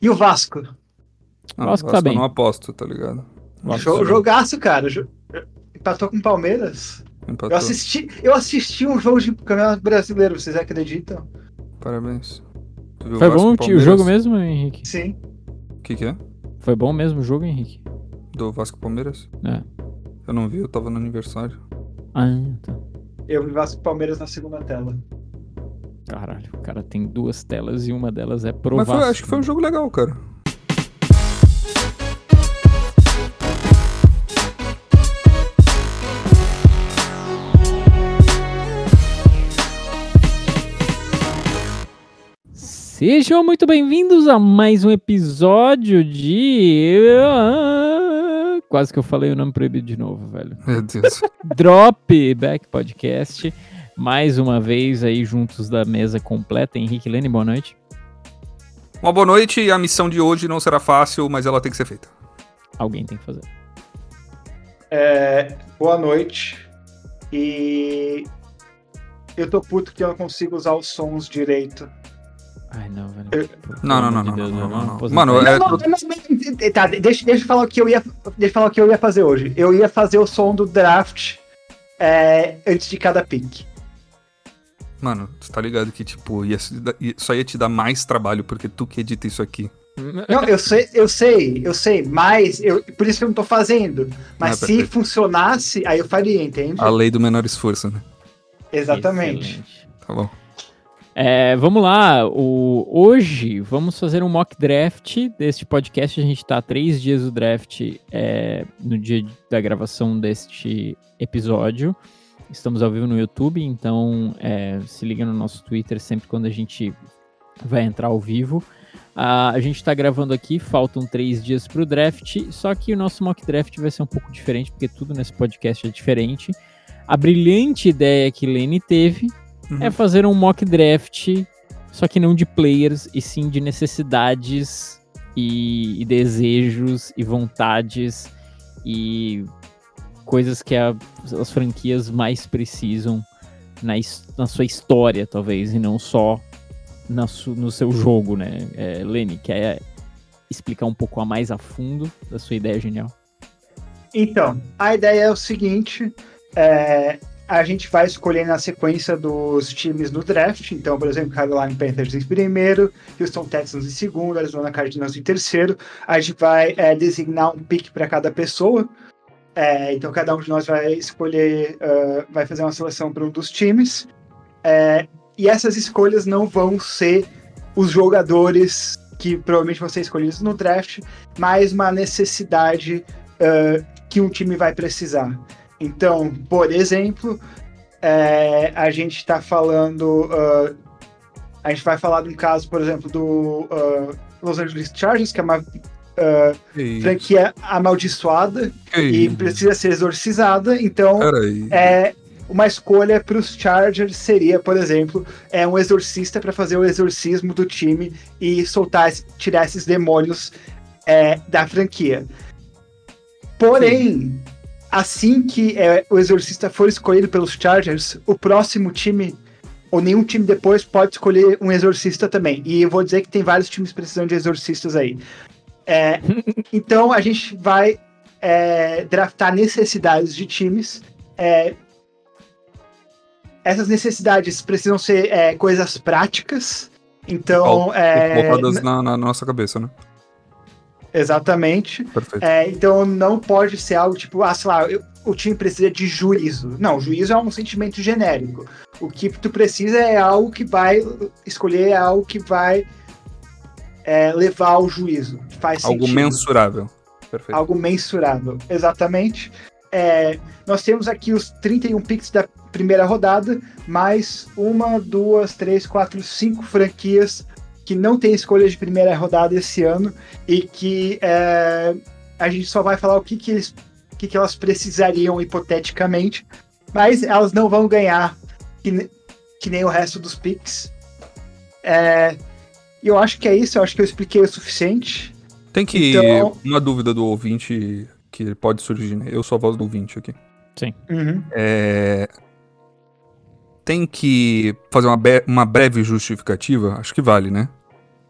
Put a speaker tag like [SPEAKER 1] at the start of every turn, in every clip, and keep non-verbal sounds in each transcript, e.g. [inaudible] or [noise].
[SPEAKER 1] E o Vasco?
[SPEAKER 2] Ah,
[SPEAKER 3] Vasco tá
[SPEAKER 2] eu
[SPEAKER 3] bem.
[SPEAKER 2] não aposto, tá ligado?
[SPEAKER 3] Vasco tá
[SPEAKER 1] jogaço, cara. Empatou com o Palmeiras.
[SPEAKER 2] Empatou.
[SPEAKER 1] Eu assisti, eu assisti um jogo de campeonato brasileiro, vocês acreditam?
[SPEAKER 2] Parabéns.
[SPEAKER 3] Foi
[SPEAKER 2] Vasco
[SPEAKER 3] bom o jogo mesmo, Henrique?
[SPEAKER 1] Sim.
[SPEAKER 2] O que que é?
[SPEAKER 3] Foi bom mesmo o jogo, Henrique?
[SPEAKER 2] Do Vasco Palmeiras?
[SPEAKER 3] É.
[SPEAKER 2] Eu não vi, eu tava no aniversário.
[SPEAKER 3] Ah, tá.
[SPEAKER 1] Eu vi Vasco Palmeiras na segunda tela.
[SPEAKER 3] Caralho, o cara tem duas telas e uma delas é pro
[SPEAKER 2] Mas foi- acho que foi um jogo legal, cara.
[SPEAKER 3] Sejam muito bem-vindos a mais um episódio de. Ah, Quase que eu falei o nome proibido de novo, velho.
[SPEAKER 2] Meu Deus. [laughs]
[SPEAKER 3] Drop Back Podcast. Mais uma vez aí juntos da mesa completa. Henrique Lene, boa noite.
[SPEAKER 2] Uma boa noite e a missão de hoje não será fácil, mas ela tem que ser feita.
[SPEAKER 3] Alguém tem que fazer.
[SPEAKER 1] É, boa noite. E eu tô puto que eu não consigo usar os sons direito.
[SPEAKER 3] Ai, não, velho.
[SPEAKER 1] Eu-
[SPEAKER 2] Não, não, não,
[SPEAKER 3] de
[SPEAKER 2] não,
[SPEAKER 3] Deus,
[SPEAKER 2] não, não, não. Mano, é-
[SPEAKER 1] não, não, tá, deixa, deixa eu falar o que eu ia. Deixa eu falar o que eu ia fazer hoje. Eu ia fazer o som do draft é, antes de cada pick.
[SPEAKER 2] Mano, tu tá ligado que, tipo, ia, só ia te dar mais trabalho porque tu que edita isso aqui.
[SPEAKER 1] Não, eu sei, eu sei, eu sei, mas eu, por isso que eu não tô fazendo. Mas
[SPEAKER 2] Ah,
[SPEAKER 1] se
[SPEAKER 2] perfeito.
[SPEAKER 1] funcionasse, aí eu faria, entende?
[SPEAKER 2] A lei do menor esforço, né?
[SPEAKER 1] Exatamente.
[SPEAKER 3] Excelente.
[SPEAKER 2] Tá bom.
[SPEAKER 3] É, vamos lá. O, hoje vamos fazer um mock draft deste podcast. A gente tá há três dias do draft é, no dia da gravação deste episódio. Estamos ao vivo no YouTube, então é, se liga no nosso Twitter sempre quando a gente vai entrar ao vivo. Ah, a gente está gravando aqui, faltam três dias para o draft, só que o nosso mock draft vai ser um pouco diferente, porque tudo nesse podcast é diferente. A brilhante ideia que Lene teve
[SPEAKER 2] Uhum.
[SPEAKER 3] é fazer um mock draft, só que não de players, e sim de necessidades e, e desejos e vontades e coisas que a- as franquias mais precisam na, na sua história, talvez, e não só na su- no seu jogo, né? É, Lenny, quer explicar um pouco a mais a fundo da sua ideia genial?
[SPEAKER 1] Então, a ideia é o seguinte: é, a gente vai escolher na sequência dos times no draft. Então, por exemplo, Carolina Panthers em primeiro, Houston Texans em segundo, Arizona Cardinals em terceiro. A gente vai é, designar um pick para cada pessoa. É, então, cada um de nós vai escolher, ah, vai fazer uma seleção para um dos times. É, e essas escolhas não vão ser os jogadores que provavelmente vão ser escolhidos no draft, mas uma necessidade ah, que um time vai precisar. Então, por exemplo, é, a gente está falando. ah, a gente vai falar de um caso, por exemplo, do Los Angeles Chargers, que é uma
[SPEAKER 2] Que
[SPEAKER 1] franquia amaldiçoada
[SPEAKER 2] que
[SPEAKER 1] e
[SPEAKER 2] isso?
[SPEAKER 1] precisa ser exorcizada. Então,
[SPEAKER 2] Peraí.
[SPEAKER 1] é, uma escolha para os Chargers seria, por exemplo, é um exorcista para fazer o exorcismo do time e soltar, tirar esses demônios é, da franquia. Porém, assim que é, o exorcista for escolhido pelos Chargers, o próximo time ou nenhum time depois pode escolher um exorcista também. E eu vou dizer que tem vários times precisando de exorcistas aí. É, então a gente vai é, draftar necessidades de times. é, essas necessidades precisam ser é, coisas práticas. Então, é,
[SPEAKER 2] Colocadas na, na nossa cabeça, né?
[SPEAKER 1] exatamente.
[SPEAKER 2] Perfeito.
[SPEAKER 1] É, então não pode ser algo tipo, ah, sei lá, eu- o time precisa de juízo. Não, juízo é um sentimento genérico. O que tu precisa é algo que vai escolher, é algo que vai é, levar ao juízo. Faz
[SPEAKER 2] Algo
[SPEAKER 1] sentido.
[SPEAKER 2] mensurável. Perfeito.
[SPEAKER 1] algo mensurável. Exatamente. É, nós temos aqui os 31 picks da primeira rodada, mais uma, duas, três, quatro, cinco franquias que não tem escolha de primeira rodada esse ano e que é, a gente só vai falar o que, que, eles, o que, que elas precisariam hipoteticamente, mas elas não vão ganhar que, que nem o resto dos picks. É, e eu acho que é isso, eu acho que eu expliquei o suficiente.
[SPEAKER 2] Tem que.
[SPEAKER 1] Então-
[SPEAKER 2] Uma dúvida do ouvinte que pode surgir, né? Eu sou a voz do ouvinte aqui.
[SPEAKER 1] Uhum.
[SPEAKER 2] É, Tem que fazer uma, be- uma breve justificativa? Acho que vale, né?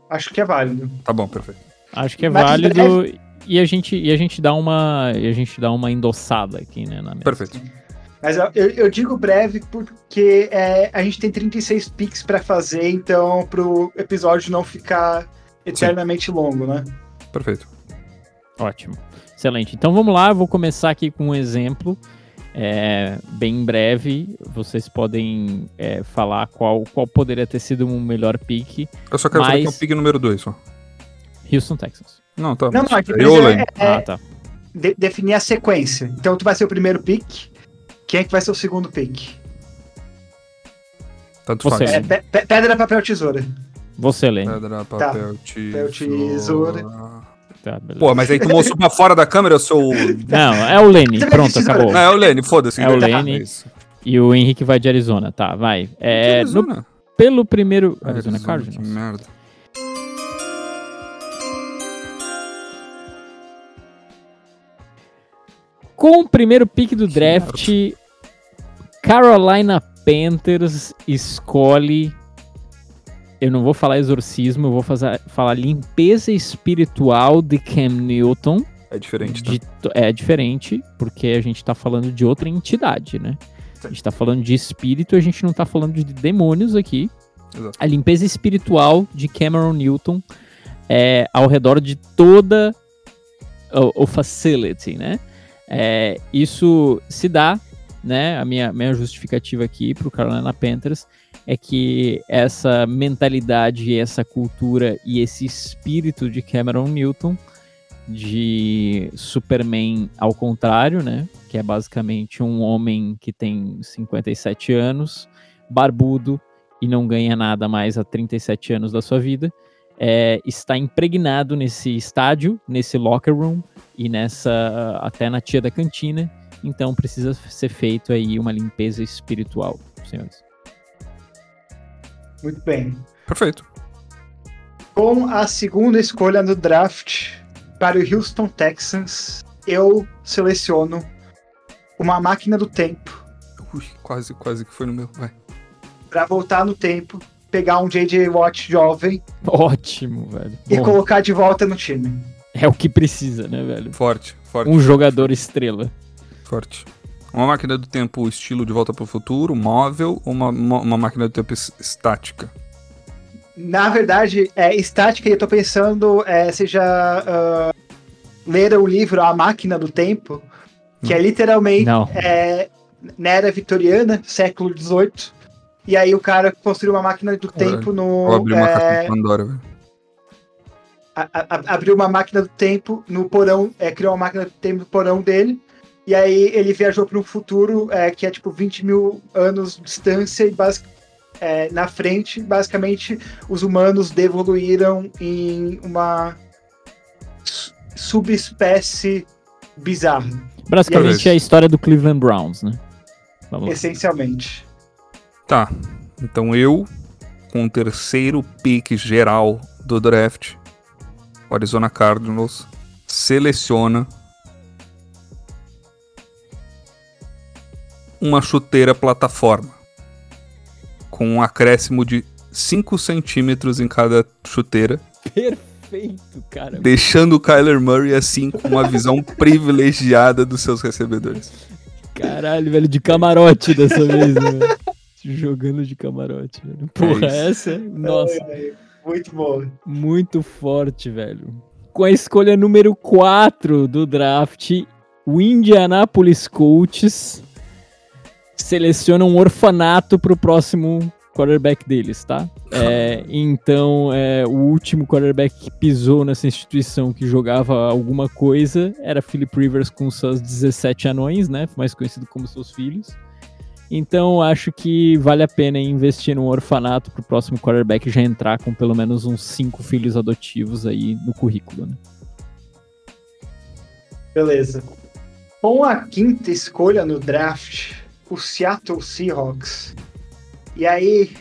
[SPEAKER 1] Acho que é válido.
[SPEAKER 2] Tá bom, perfeito.
[SPEAKER 3] Acho que é
[SPEAKER 1] Mas
[SPEAKER 3] válido e a gente e a gente dá uma e a gente dá uma endossada aqui, né, na mesa.
[SPEAKER 2] Perfeito.
[SPEAKER 1] Mas eu, eu- digo breve porque é, a gente tem 36 picks pra fazer, então pro episódio não ficar eternamente longo, né?
[SPEAKER 2] Perfeito.
[SPEAKER 3] Ótimo. Excelente. Então vamos lá, eu vou começar aqui com um exemplo. é, bem breve, vocês podem é, falar qual, qual poderia ter sido um melhor pick.
[SPEAKER 2] Eu só quero saber
[SPEAKER 3] Mas-
[SPEAKER 2] quem é o pick número 2, só.
[SPEAKER 3] Houston Texans.
[SPEAKER 2] Não, tá.
[SPEAKER 1] Não, não, aqui
[SPEAKER 2] Lane.
[SPEAKER 1] É,
[SPEAKER 3] ah, tá.
[SPEAKER 1] de- definir a sequência. Então tu vai ser o primeiro pick. Quem é que vai ser o segundo pick?
[SPEAKER 2] Tanto
[SPEAKER 3] Você.
[SPEAKER 2] faz.
[SPEAKER 1] É, pe- pe- pedra, papel, tesoura.
[SPEAKER 3] Você, Lene.
[SPEAKER 2] Pedra, papel, tesoura.
[SPEAKER 1] tesoura.
[SPEAKER 3] Tá.
[SPEAKER 2] Pô, mas aí tu mostrou pra fora da câmera, eu sou. o-
[SPEAKER 3] Não, é o Lene.
[SPEAKER 1] Você
[SPEAKER 3] Pronto, acabou.
[SPEAKER 2] Não, é o Lene, foda-se.
[SPEAKER 3] É o
[SPEAKER 2] Tá,
[SPEAKER 3] Lene.
[SPEAKER 2] isso.
[SPEAKER 3] E o Henrique vai de Arizona, tá, vai. É,
[SPEAKER 2] Que
[SPEAKER 3] no-
[SPEAKER 2] Arizona?
[SPEAKER 3] pelo primeiro... Arizona,
[SPEAKER 2] Que
[SPEAKER 3] Cardinals.
[SPEAKER 2] merda.
[SPEAKER 3] Com o primeiro pick do draft, Carolina Panthers escolhe. Eu não vou falar exorcismo, eu vou fazer, falar limpeza espiritual de Cam Newton.
[SPEAKER 2] É diferente, tá?
[SPEAKER 3] De é diferente, porque a gente tá falando de outra entidade, né? A gente tá falando de espírito, a gente não tá falando de demônios aqui.
[SPEAKER 2] Exato.
[SPEAKER 3] A limpeza espiritual de Cameron Newton é ao redor de toda o, o facility, né? É, isso se dá, né? A minha, minha justificativa aqui pro Carolina Panthers é que essa mentalidade, essa cultura e esse espírito de Cameron Newton de Superman ao contrário, né? Que é basicamente um homem que tem 57 anos, barbudo e não ganha nada mais há 37 anos da sua vida, é, está impregnado nesse estádio, nesse locker room e nessa até na tia da cantina. Então precisa ser feito aí uma limpeza espiritual, senhores.
[SPEAKER 1] Muito bem.
[SPEAKER 2] Perfeito.
[SPEAKER 1] Com a segunda escolha no draft para o Houston Texans, eu seleciono uma máquina do tempo
[SPEAKER 2] Ui, quase, quase que foi no meu. Vai.
[SPEAKER 1] para voltar no tempo, pegar um J.J. Watt jovem
[SPEAKER 3] Ótimo, velho.
[SPEAKER 1] e
[SPEAKER 3] Bom,
[SPEAKER 1] colocar de volta no time.
[SPEAKER 3] é o que precisa, né, velho?
[SPEAKER 2] Forte, forte,
[SPEAKER 3] Um jogador estrela.
[SPEAKER 2] Forte. Uma máquina do tempo estilo De Volta pro Futuro, móvel, ou uma, uma, máquina do tempo es- estática?
[SPEAKER 1] Na verdade, é estática e eu tô pensando é, seja ah, ler o livro A Máquina do Tempo, que é literalmente
[SPEAKER 3] Não.
[SPEAKER 1] é, na era vitoriana, século XVIII. E aí o cara construiu uma máquina do tempo no.
[SPEAKER 2] Ou abrir uma
[SPEAKER 1] é,
[SPEAKER 2] caixa de Pandora, velho.
[SPEAKER 1] a- a- abriu uma máquina do tempo no porão, é, criou uma máquina do tempo no porão dele. E aí ele viajou para um futuro é, que é tipo 20 mil anos de distância e é, na frente, basicamente, os humanos devoluíram em uma su- subespécie bizarra,
[SPEAKER 3] Basicamente
[SPEAKER 2] Talvez.
[SPEAKER 3] é a história do Cleveland Browns, né? Vamos lá.
[SPEAKER 1] essencialmente.
[SPEAKER 2] Tá. Então eu, com o terceiro pick geral do draft, o Arizona Cardinals seleciona uma chuteira plataforma com um acréscimo de 5 centímetros em cada chuteira,
[SPEAKER 3] Perfeito, cara.
[SPEAKER 2] deixando o Kyler Murray assim com uma visão [laughs] privilegiada dos seus recebedores.
[SPEAKER 3] Caralho, velho, de camarote dessa vez, né? velho? Jogando de camarote, velho. Porra,
[SPEAKER 2] isso.
[SPEAKER 3] essa, nossa,
[SPEAKER 1] É, muito bom.
[SPEAKER 3] muito forte, velho. Com a escolha número 4 do draft, o Indianapolis Colts seleciona um orfanato pro próximo quarterback deles, tá? É, [laughs] então, é, o último quarterback que pisou nessa instituição que jogava alguma coisa era Philip Rivers com seus 17 anões, né? Mais conhecido como seus filhos. Então, acho que vale a pena investir num orfanato pro próximo quarterback já entrar com pelo menos uns cinco filhos adotivos aí no currículo, né?
[SPEAKER 1] Beleza. Com a quinta escolha no draft, o Seattle Seahawks. E aí,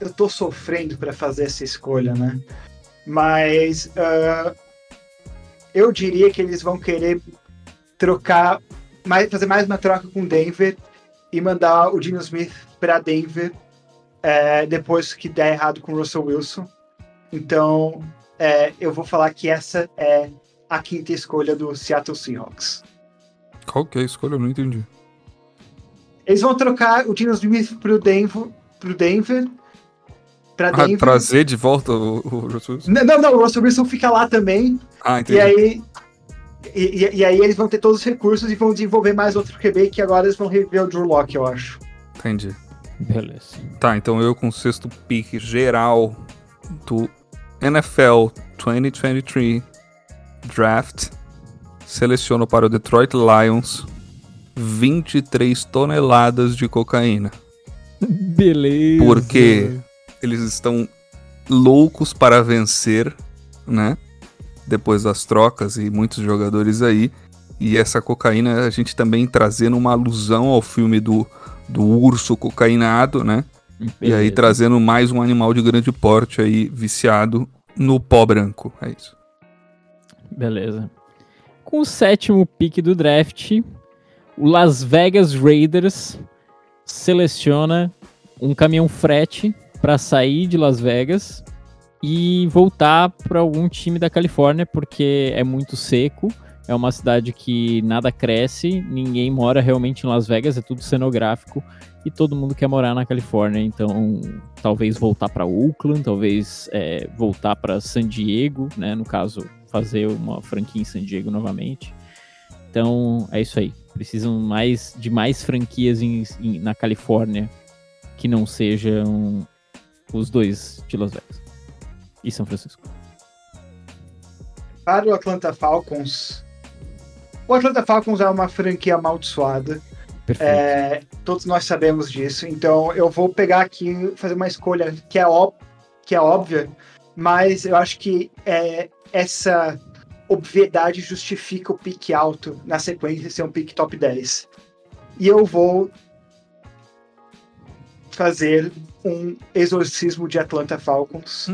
[SPEAKER 1] eu tô sofrendo para fazer essa escolha, né? Mas ah, eu diria que eles vão querer trocar, mais, fazer mais uma troca com Denver e mandar o Dino Smith para Denver é, depois que der errado com o Russell Wilson. Então, é, eu vou falar que essa é a quinta escolha do Seattle Seahawks.
[SPEAKER 2] Qual que é a escolha? Eu não entendi.
[SPEAKER 1] Eles vão trocar o Dino Smith pro Denver, pro Denver pra
[SPEAKER 2] Ah, trazer de volta o, o Russell Wilson?
[SPEAKER 1] Não, não, o Russell Wilson fica lá também.
[SPEAKER 2] Ah, entendi.
[SPEAKER 1] E aí, e, e- aí eles vão ter todos os recursos e vão desenvolver mais outro QB que agora eles vão rever o Drew Locke, eu acho.
[SPEAKER 2] Entendi.
[SPEAKER 3] Beleza.
[SPEAKER 2] Tá, então eu com o sexto pick geral do NFL 2023 Draft seleciono para o Detroit Lions 23 toneladas de cocaína.
[SPEAKER 3] Beleza.
[SPEAKER 2] Porque eles estão loucos para vencer, né? Depois das trocas e muitos jogadores aí. E essa cocaína a gente também trazendo uma alusão ao filme do, do urso cocainado, né? E aí
[SPEAKER 3] Beleza.
[SPEAKER 2] trazendo mais um animal de grande porte aí viciado no pó branco. É isso.
[SPEAKER 3] Beleza. Com o sétimo pick do draft, o Las Vegas Raiders seleciona um caminhão frete para sair de Las Vegas e voltar para algum time da Califórnia, porque é muito seco. É uma cidade que nada cresce, ninguém mora realmente em Las Vegas, é tudo cenográfico e todo mundo quer morar na Califórnia. Então, talvez voltar para Oakland, talvez é, voltar para San Diego, né? No caso, fazer uma franquia em San Diego novamente. Então, é isso aí. Precisam mais de mais franquias em- em- na Califórnia que não sejam os dois de Las Vegas e São Francisco.
[SPEAKER 1] Para o Atlanta Falcons, o Atlanta Falcons é uma franquia amaldiçoada.
[SPEAKER 3] Perfeito.
[SPEAKER 1] É, todos nós sabemos disso. Então eu vou pegar aqui e fazer uma escolha que é, ó- que é óbvia, mas eu acho que é, essa obviedade justifica o pique alto na sequência ser um pique top 10. E eu vou fazer um exorcismo de Atlanta Falcons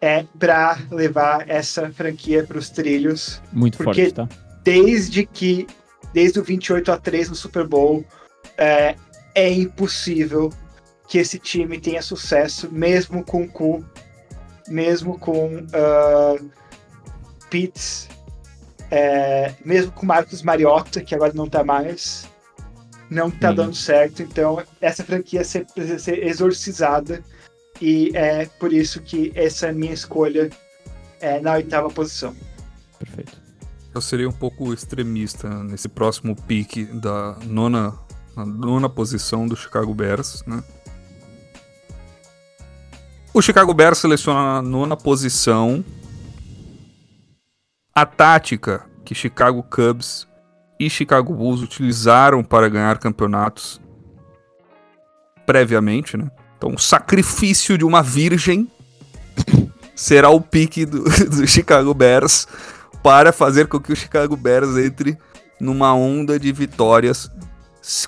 [SPEAKER 1] é para levar essa franquia para os trilhos
[SPEAKER 3] Muito
[SPEAKER 1] porque-
[SPEAKER 3] forte, tá?
[SPEAKER 1] desde que desde o 28 a 3 no Super Bowl é, é impossível que esse time tenha sucesso mesmo com o Cu, mesmo com uh, Pitts, é, mesmo com Marcos Mariota, que agora não tá mais, não tá
[SPEAKER 3] Sim.
[SPEAKER 1] dando certo. Então essa franquia ser- precisa ser exorcizada e é por isso que essa é a minha escolha é, na oitava posição.
[SPEAKER 3] Perfeito.
[SPEAKER 2] Eu seria um pouco extremista nesse próximo pick da nona, na nona posição do Chicago Bears, né? O Chicago Bears seleciona na nona posição a tática que Chicago Cubs e Chicago Bulls utilizaram para ganhar campeonatos previamente, né? Então, o sacrifício de uma virgem será o pique do, [laughs] do Chicago Bears para fazer com que o Chicago Bears entre numa onda de vitórias,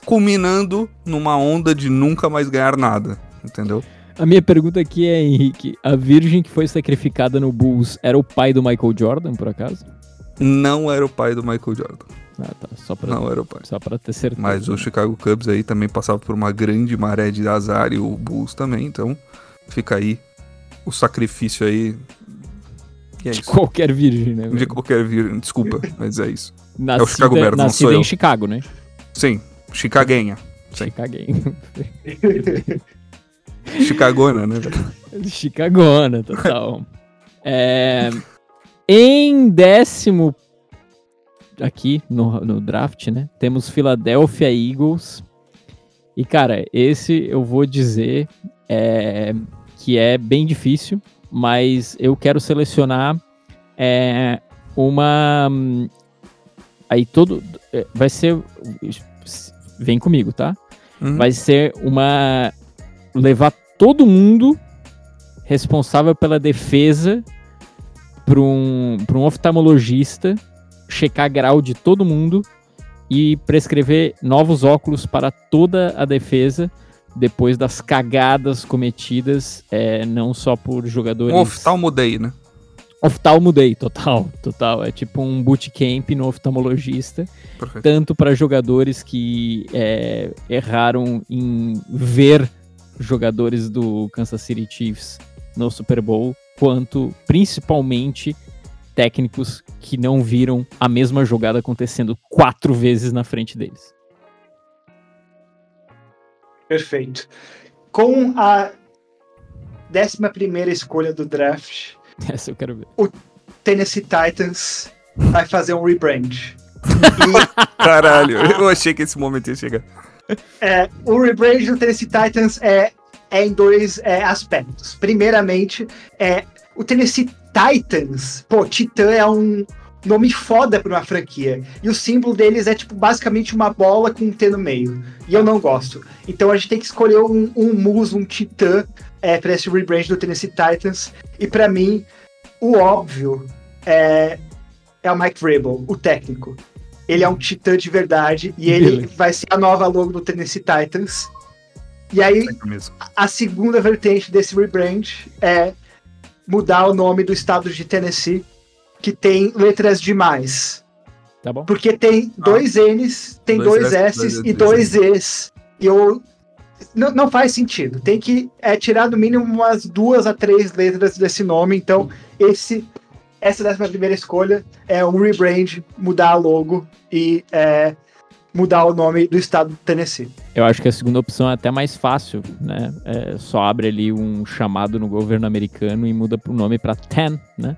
[SPEAKER 2] culminando numa onda de nunca mais ganhar nada, entendeu?
[SPEAKER 3] A minha pergunta aqui é, Henrique, a virgem que foi sacrificada no Bulls era o pai do Michael Jordan, por acaso?
[SPEAKER 2] Não era o pai do Michael Jordan,
[SPEAKER 3] Ah, tá. Só pra,
[SPEAKER 2] não era o pai.
[SPEAKER 3] só pra ter certeza.
[SPEAKER 2] Mas o Chicago Cubs aí também passava por uma grande maré de azar e o Bulls também, então fica aí o sacrifício aí. É
[SPEAKER 3] De
[SPEAKER 2] isso.
[SPEAKER 3] qualquer virgem, né?
[SPEAKER 2] De qualquer vir, desculpa, mas é isso.
[SPEAKER 3] Nascida,
[SPEAKER 2] é o Chicago Bears, não sou
[SPEAKER 3] em
[SPEAKER 2] eu.
[SPEAKER 3] Chicago, né?
[SPEAKER 2] Sim, Chicaguenha. Sim.
[SPEAKER 3] Chicaguenho. [laughs] [laughs]
[SPEAKER 2] Chicagona, né? [laughs]
[SPEAKER 3] Chicagona, total. É, em décimo aqui no, no draft, né? Temos Philadelphia Eagles. E, cara, esse eu vou dizer é, que é bem difícil, mas eu quero selecionar é, uma. Aí todo. é, Vai ser. Vem comigo, tá?
[SPEAKER 2] Uhum.
[SPEAKER 3] vai ser uma levar todo mundo responsável pela defesa para um, pra um oftalmologista checar grau de todo mundo e prescrever novos óculos para toda a defesa depois das cagadas cometidas é, não só por jogadores
[SPEAKER 2] Um oftalmo day, né?
[SPEAKER 3] oftalmo day total total é tipo um bootcamp no oftalmologista
[SPEAKER 2] Perfeito.
[SPEAKER 3] tanto para jogadores que é, erraram em ver jogadores do Kansas City Chiefs no Super Bowl, quanto principalmente técnicos que não viram a mesma jogada acontecendo quatro vezes na frente deles.
[SPEAKER 1] Perfeito. Com a 11 escolha do draft, [laughs]
[SPEAKER 3] Essa eu quero ver.
[SPEAKER 1] Tennessee Titans vai fazer um rebrand. [laughs]
[SPEAKER 2] Caralho, eu achei que esse momento ia chegar.
[SPEAKER 1] É, o rebrand do Tennessee Titans é, é em dois é, aspectos. Primeiramente, é o Tennessee Titans, pô, Titã é um nome foda pra uma franquia. E o símbolo deles é, tipo, basicamente uma bola com um T no meio. E eu não gosto. Então a gente tem que escolher um, um muso, um Titã, é, pra esse rebrand do Tennessee Titans. E para mim, o óbvio é, é o Mike Vrabel, o técnico. Ele é um Titã de verdade e ele
[SPEAKER 3] Beleza.
[SPEAKER 1] vai ser a nova logo do Tennessee Titans. E aí, a segunda vertente desse rebrand é mudar o nome do estado de Tennessee, que tem letras demais.
[SPEAKER 3] Tá bom?
[SPEAKER 1] Porque tem dois N's, tem
[SPEAKER 2] Dois
[SPEAKER 1] dois,
[SPEAKER 2] S,
[SPEAKER 1] S's
[SPEAKER 2] dois
[SPEAKER 1] e dois E's. E eu. Não, não faz sentido. Tem que é, tirar no mínimo umas duas a três letras desse nome. Então, esse. Essa décima primeira escolha é um rebrand, mudar a logo e é, mudar o nome do estado do Tennessee.
[SPEAKER 3] Eu acho que a segunda opção é até mais fácil, né? É, só abre ali um chamado no governo americano e muda o nome pra Ten, né?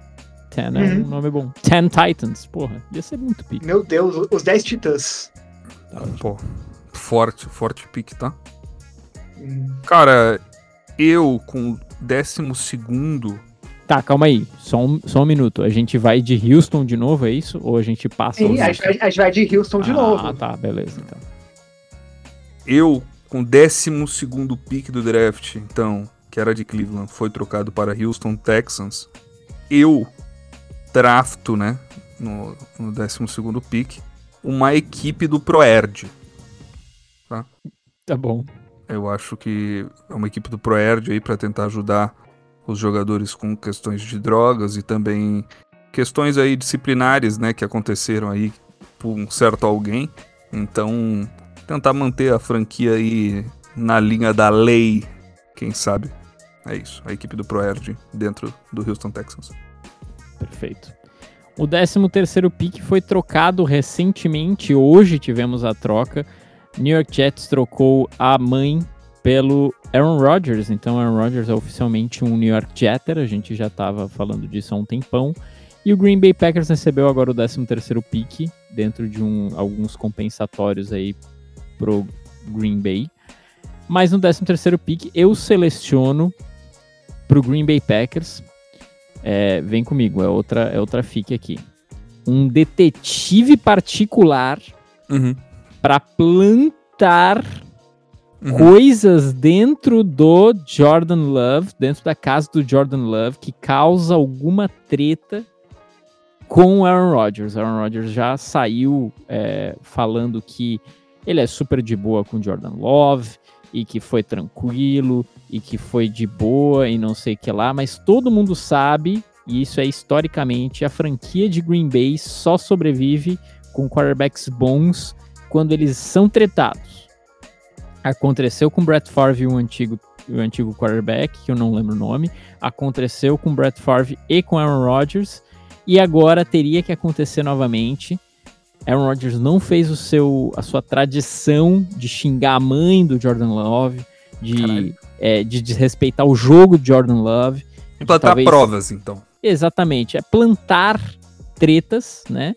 [SPEAKER 3] Ten é um
[SPEAKER 1] Uhum.
[SPEAKER 3] nome bom. Ten Titans, porra, ia ser muito pique.
[SPEAKER 1] Meu Deus, os 10 titãs.
[SPEAKER 2] Pô, forte, forte pique, tá?
[SPEAKER 1] Hum.
[SPEAKER 2] Cara, eu com o décimo segundo.
[SPEAKER 3] Tá, calma aí, só um, só um minuto. A gente vai de Houston de novo, é isso? Ou a gente passa
[SPEAKER 1] Sim, a gente, vai, a gente vai de Houston de
[SPEAKER 3] ah,
[SPEAKER 1] novo.
[SPEAKER 3] tá, beleza, então.
[SPEAKER 2] Eu com o décimo segundo pique do draft, então, que era de Cleveland, foi trocado para Houston Texans. Eu drafto, né? No, no décimo segundo pique, uma equipe do Proerd.
[SPEAKER 3] Tá bom.
[SPEAKER 2] Eu acho que é uma equipe do Proerd aí para tentar ajudar os jogadores com questões de drogas e também questões aí disciplinares, né, que aconteceram aí por um certo alguém. Então, tentar manter a franquia aí na linha da lei, quem sabe. É isso, a equipe do Proerd dentro do Houston Texans.
[SPEAKER 3] Perfeito. O 13 terceiro pick foi trocado recentemente, hoje tivemos a troca. New York Jets trocou a mãe pelo Aaron Rodgers, então Aaron Rodgers é oficialmente um New York Jeter, a gente já estava falando disso há um tempão. E o Green Bay Packers recebeu agora o 13 terceiro pick, dentro de um, alguns compensatórios aí pro Green Bay. Mas no 13 terceiro pick eu seleciono pro Green Bay Packers é, vem comigo, é outra, é outra fique aqui. Um detetive particular
[SPEAKER 2] Uhum.
[SPEAKER 3] para plantar
[SPEAKER 2] Uhum.
[SPEAKER 3] coisas dentro do Jordan Love, dentro da casa do Jordan Love, que causa alguma treta com o Aaron Rodgers. Aaron Rodgers já saiu é, falando que ele é super de boa com o Jordan Love e que foi tranquilo e que foi de boa e não sei o que lá, mas todo mundo sabe, e isso é historicamente, a franquia de Green Bay só sobrevive com quarterbacks bons quando eles são tretados. Aconteceu com Brett Favre, o antigo, o antigo quarterback, que eu não lembro o nome. Aconteceu com Brett Favre e com Aaron Rodgers. E agora teria que acontecer novamente. Aaron Rodgers não fez o seu, a sua tradição de xingar a mãe do Jordan Love, de, é, de desrespeitar o jogo de Jordan Love.
[SPEAKER 2] Implantar
[SPEAKER 3] Talvez-
[SPEAKER 2] provas, então.
[SPEAKER 3] Exatamente, é plantar tretas, né?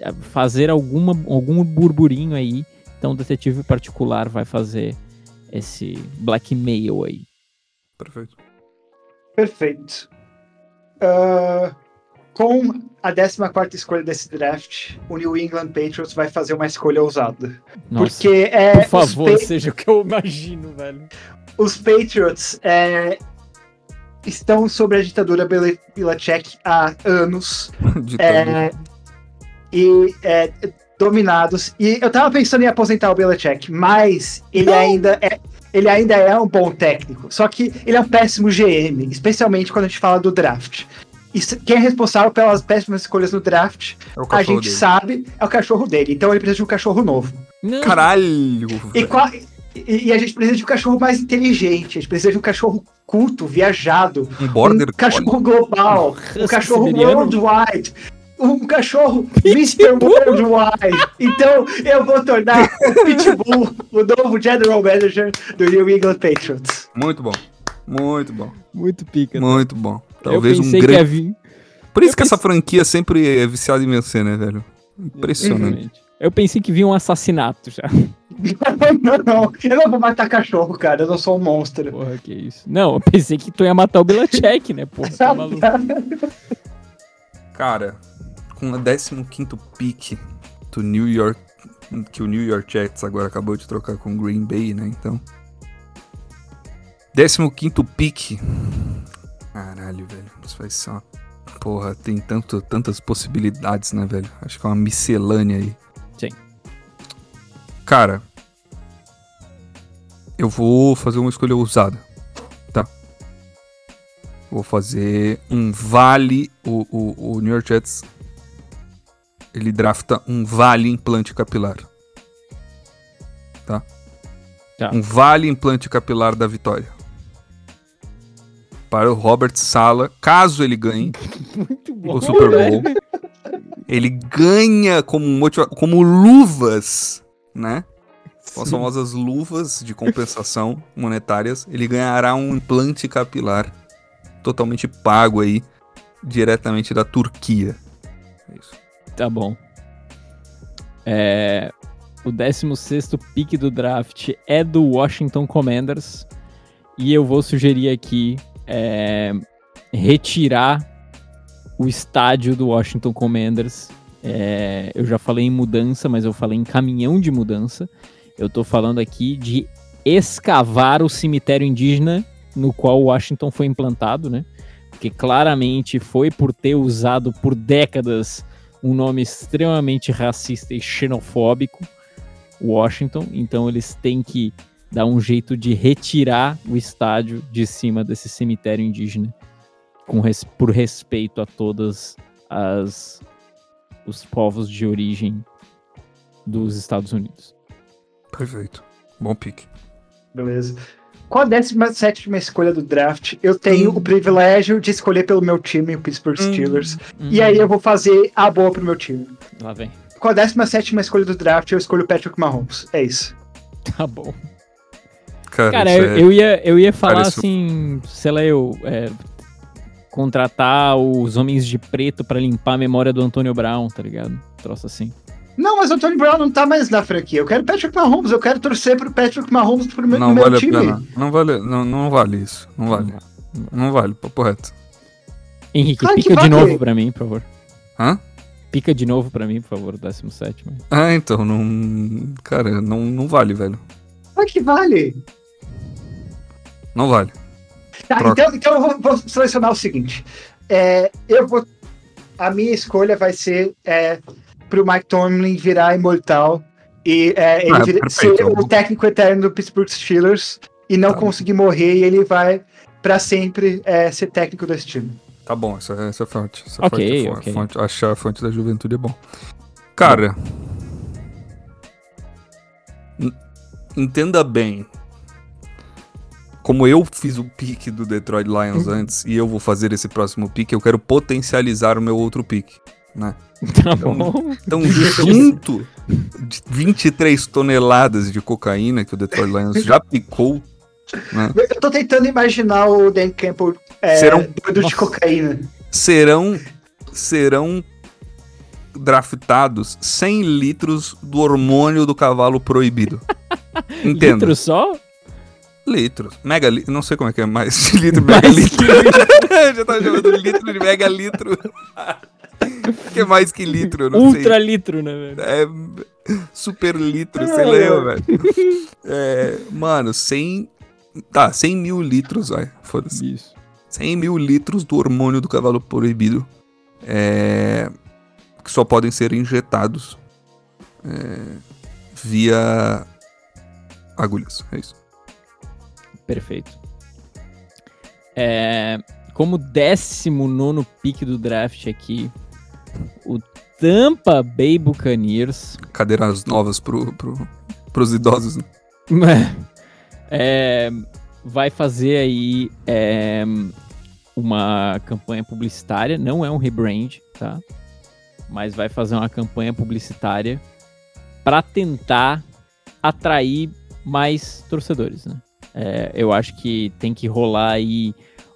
[SPEAKER 3] É Fazer alguma, algum burburinho aí. Então o detetive particular vai fazer esse blackmail aí.
[SPEAKER 2] Perfeito.
[SPEAKER 1] Perfeito. Ah, com a 14 escolha desse draft, o New England Patriots vai fazer uma escolha ousada.
[SPEAKER 3] Nossa,
[SPEAKER 1] Porque é,
[SPEAKER 3] por favor, seja o que eu imagino, velho.
[SPEAKER 1] os Patriots é, estão sobre a ditadura Belichick há anos. [laughs]
[SPEAKER 2] Ditadura.
[SPEAKER 1] É, e é, dominados. E eu tava pensando em aposentar o Belichick, mas ele ainda é. Ele ainda é um bom técnico, só que ele é um péssimo GM, especialmente quando a gente fala do draft. E quem é responsável pelas péssimas escolhas no draft,
[SPEAKER 2] É
[SPEAKER 1] a gente
[SPEAKER 2] dele.
[SPEAKER 1] sabe, é o cachorro dele. Então ele precisa de um cachorro novo.
[SPEAKER 3] Não,
[SPEAKER 2] Caralho!
[SPEAKER 1] E, qual- e- e a gente precisa de um cachorro mais inteligente, a gente precisa de um cachorro culto, viajado,
[SPEAKER 2] Um border
[SPEAKER 1] um cachorro global, um cachorro
[SPEAKER 3] siberiano.
[SPEAKER 1] worldwide, um cachorro [laughs] Mr. Worldwide. Então eu vou tornar o Pitbull o novo General Manager do New England Patriots.
[SPEAKER 2] Muito bom. Muito bom.
[SPEAKER 3] Muito pica.
[SPEAKER 2] Muito bom.
[SPEAKER 3] eu
[SPEAKER 2] Talvez um grande. Por isso
[SPEAKER 3] eu
[SPEAKER 2] que essa franquia sempre é viciada em vencer, né, velho? Impressionante.
[SPEAKER 3] Exatamente. Eu pensei que vinha um assassinato já. [laughs]
[SPEAKER 1] não, não, eu não vou matar cachorro, cara. Eu não sou um monstro.
[SPEAKER 3] Porra, que isso. Não, eu pensei que tu ia matar o Belichick, né, porra? Tá maluco.
[SPEAKER 2] Cara, com o 15 pick do New York. Que o New York Jets agora acabou de trocar com o Green Bay, né? Então. 15 pick. Caralho, velho. Isso vai ser uma. Porra, tem tanto, tantas possibilidades, né, velho? Acho que é uma miscelânea aí.
[SPEAKER 3] Sim.
[SPEAKER 2] Cara. Eu vou fazer uma escolha ousada. Tá? Vou fazer um vale. O, o, o New York Jets. Ele drafta um vale implante capilar. Tá?
[SPEAKER 3] Tá.
[SPEAKER 2] Um vale implante capilar da vitória. Para o Robert Sala, caso ele ganhe [laughs]
[SPEAKER 3] bom.
[SPEAKER 2] o Super Bowl. Ele ganha como, motiva- como luvas, né? Com as
[SPEAKER 3] Sim.
[SPEAKER 2] famosas luvas de compensação monetárias. Ele ganhará um implante capilar totalmente pago aí, diretamente da Turquia. É isso.
[SPEAKER 3] Tá bom. É, o 16 pick do draft é do Washington Commanders. E eu vou sugerir aqui é, retirar o estádio do Washington Commanders. É, eu já falei em mudança, mas eu falei em caminhão de mudança. Eu tô falando aqui de escavar o cemitério indígena no qual Washington foi implantado, né? Porque claramente foi por ter usado por décadas um nome extremamente racista e xenofóbico, Washington. Então eles têm que dar um jeito de retirar o estádio de cima desse cemitério indígena, com res- por respeito a todas as os povos de origem dos Estados Unidos.
[SPEAKER 2] Perfeito. Bom pique.
[SPEAKER 1] Beleza. Com a 17 escolha do draft, eu tenho
[SPEAKER 2] Hum.
[SPEAKER 1] o privilégio de escolher pelo meu time, o Pittsburgh Steelers.
[SPEAKER 3] Hum.
[SPEAKER 1] E aí eu vou fazer a boa pro meu time.
[SPEAKER 3] Lá vem.
[SPEAKER 1] Com a 17 escolha do draft, eu escolho o Patrick Mahomes. É isso.
[SPEAKER 3] Tá bom.
[SPEAKER 2] Cara,
[SPEAKER 3] Cara, eu,
[SPEAKER 2] é-
[SPEAKER 3] eu ia, eu ia falar
[SPEAKER 2] Cara, isso-
[SPEAKER 3] assim, sei lá, eu é, contratar os homens de preto pra limpar a memória do Antônio Brown, tá ligado? Troço assim.
[SPEAKER 1] Não, mas o Tony Brown não tá mais na franquia. Eu quero o Patrick Mahomes. Eu quero torcer pro Patrick Mahomes pro meu,
[SPEAKER 2] não
[SPEAKER 1] no meu
[SPEAKER 2] vale a
[SPEAKER 1] time.
[SPEAKER 2] pena. Não vale, não, não vale isso. Não vale. Não vale, papo reto.
[SPEAKER 3] Henrique,
[SPEAKER 1] Claro
[SPEAKER 3] pica de
[SPEAKER 1] vale.
[SPEAKER 3] novo pra mim, por favor.
[SPEAKER 2] Hã?
[SPEAKER 3] Pica de novo pra mim, por favor, 17. mas-
[SPEAKER 2] Ah, então, não. Cara, não, não vale, velho.
[SPEAKER 1] Ah, que vale.
[SPEAKER 2] Não vale.
[SPEAKER 1] Tá, então, então eu vou, vou selecionar o seguinte. É, eu vou. A minha escolha vai ser é, pro Mike Tomlin virar imortal e é, ele
[SPEAKER 2] Ah,
[SPEAKER 1] vira- ser o técnico eterno do Pittsburgh Steelers e não
[SPEAKER 2] Tá.
[SPEAKER 1] conseguir morrer e ele vai pra sempre é, ser técnico desse time.
[SPEAKER 2] Tá bom, essa, essa é forte. Essa
[SPEAKER 3] Ok,
[SPEAKER 2] fonte é fo-
[SPEAKER 3] ok.
[SPEAKER 2] fonte- achar a fonte da juventude é bom. Cara. en- Entenda bem. Como eu fiz o pique do Detroit Lions
[SPEAKER 3] Uhum.
[SPEAKER 2] antes e eu vou fazer esse próximo pique, eu quero potencializar o meu outro pique, né?
[SPEAKER 3] Tá
[SPEAKER 2] Então,
[SPEAKER 3] bom.
[SPEAKER 2] Então, junto de 23 toneladas de cocaína que o Detroit Lions já picou, né?
[SPEAKER 1] Eu tô tentando imaginar o Dan Campbell é,
[SPEAKER 2] Serão-
[SPEAKER 1] doido de cocaína.
[SPEAKER 2] serão serão draftados 100 litros do hormônio do cavalo proibido. [laughs] Entenda.
[SPEAKER 3] Litro só?
[SPEAKER 2] Litros. Mega litro. Não sei como é que é mais de [laughs] litro. Mega litro. Eu [laughs] já tava chamando litro de mega litro. O [laughs] que é mais que litro? Não
[SPEAKER 3] Ultra
[SPEAKER 2] sei.
[SPEAKER 3] litro, né, velho?
[SPEAKER 2] É super litro, sei lá eu, velho. É, mano, 100. Tá, 100 mil litros, vai. Foda-se.
[SPEAKER 3] Isso.
[SPEAKER 2] 100 mil litros do hormônio do cavalo proibido é, que só podem ser injetados é, via agulhas. É isso.
[SPEAKER 3] Perfeito. É, como 19 pick do draft aqui, o Tampa Bay Buccaneers
[SPEAKER 2] Cadeiras novas pro, pro, pros idosos. né? [laughs]
[SPEAKER 3] É, vai fazer aí é, uma campanha publicitária, não é um rebrand, tá? Mas vai fazer uma campanha publicitária para tentar atrair mais torcedores, né? É, eu acho que tem que rolar aí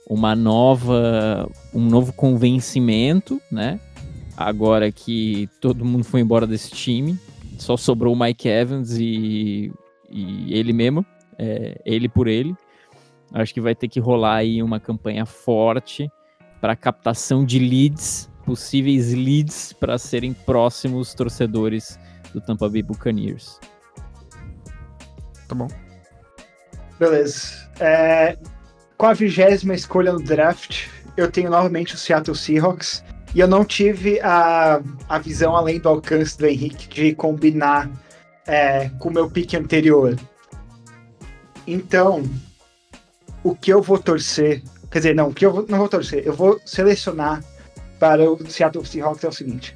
[SPEAKER 3] uma nova, um novo convencimento, né? Agora que todo mundo foi embora desse time, só sobrou o Mike Evans e, e ele mesmo, é, ele por ele. Acho que vai ter que rolar aí uma campanha forte para captação de leads, possíveis leads para serem próximos torcedores do Tampa Bay Buccaneers.
[SPEAKER 2] Tá bom.
[SPEAKER 1] Beleza. É, com a vigésima escolha no draft, eu tenho novamente o Seattle Seahawks. E eu não tive a, a visão além do alcance do Henrique de combinar é, com o meu pique anterior. Então, o que eu vou torcer, quer dizer, não, o que eu vou, não vou torcer, eu vou selecionar para o Seattle Seahawks é o seguinte: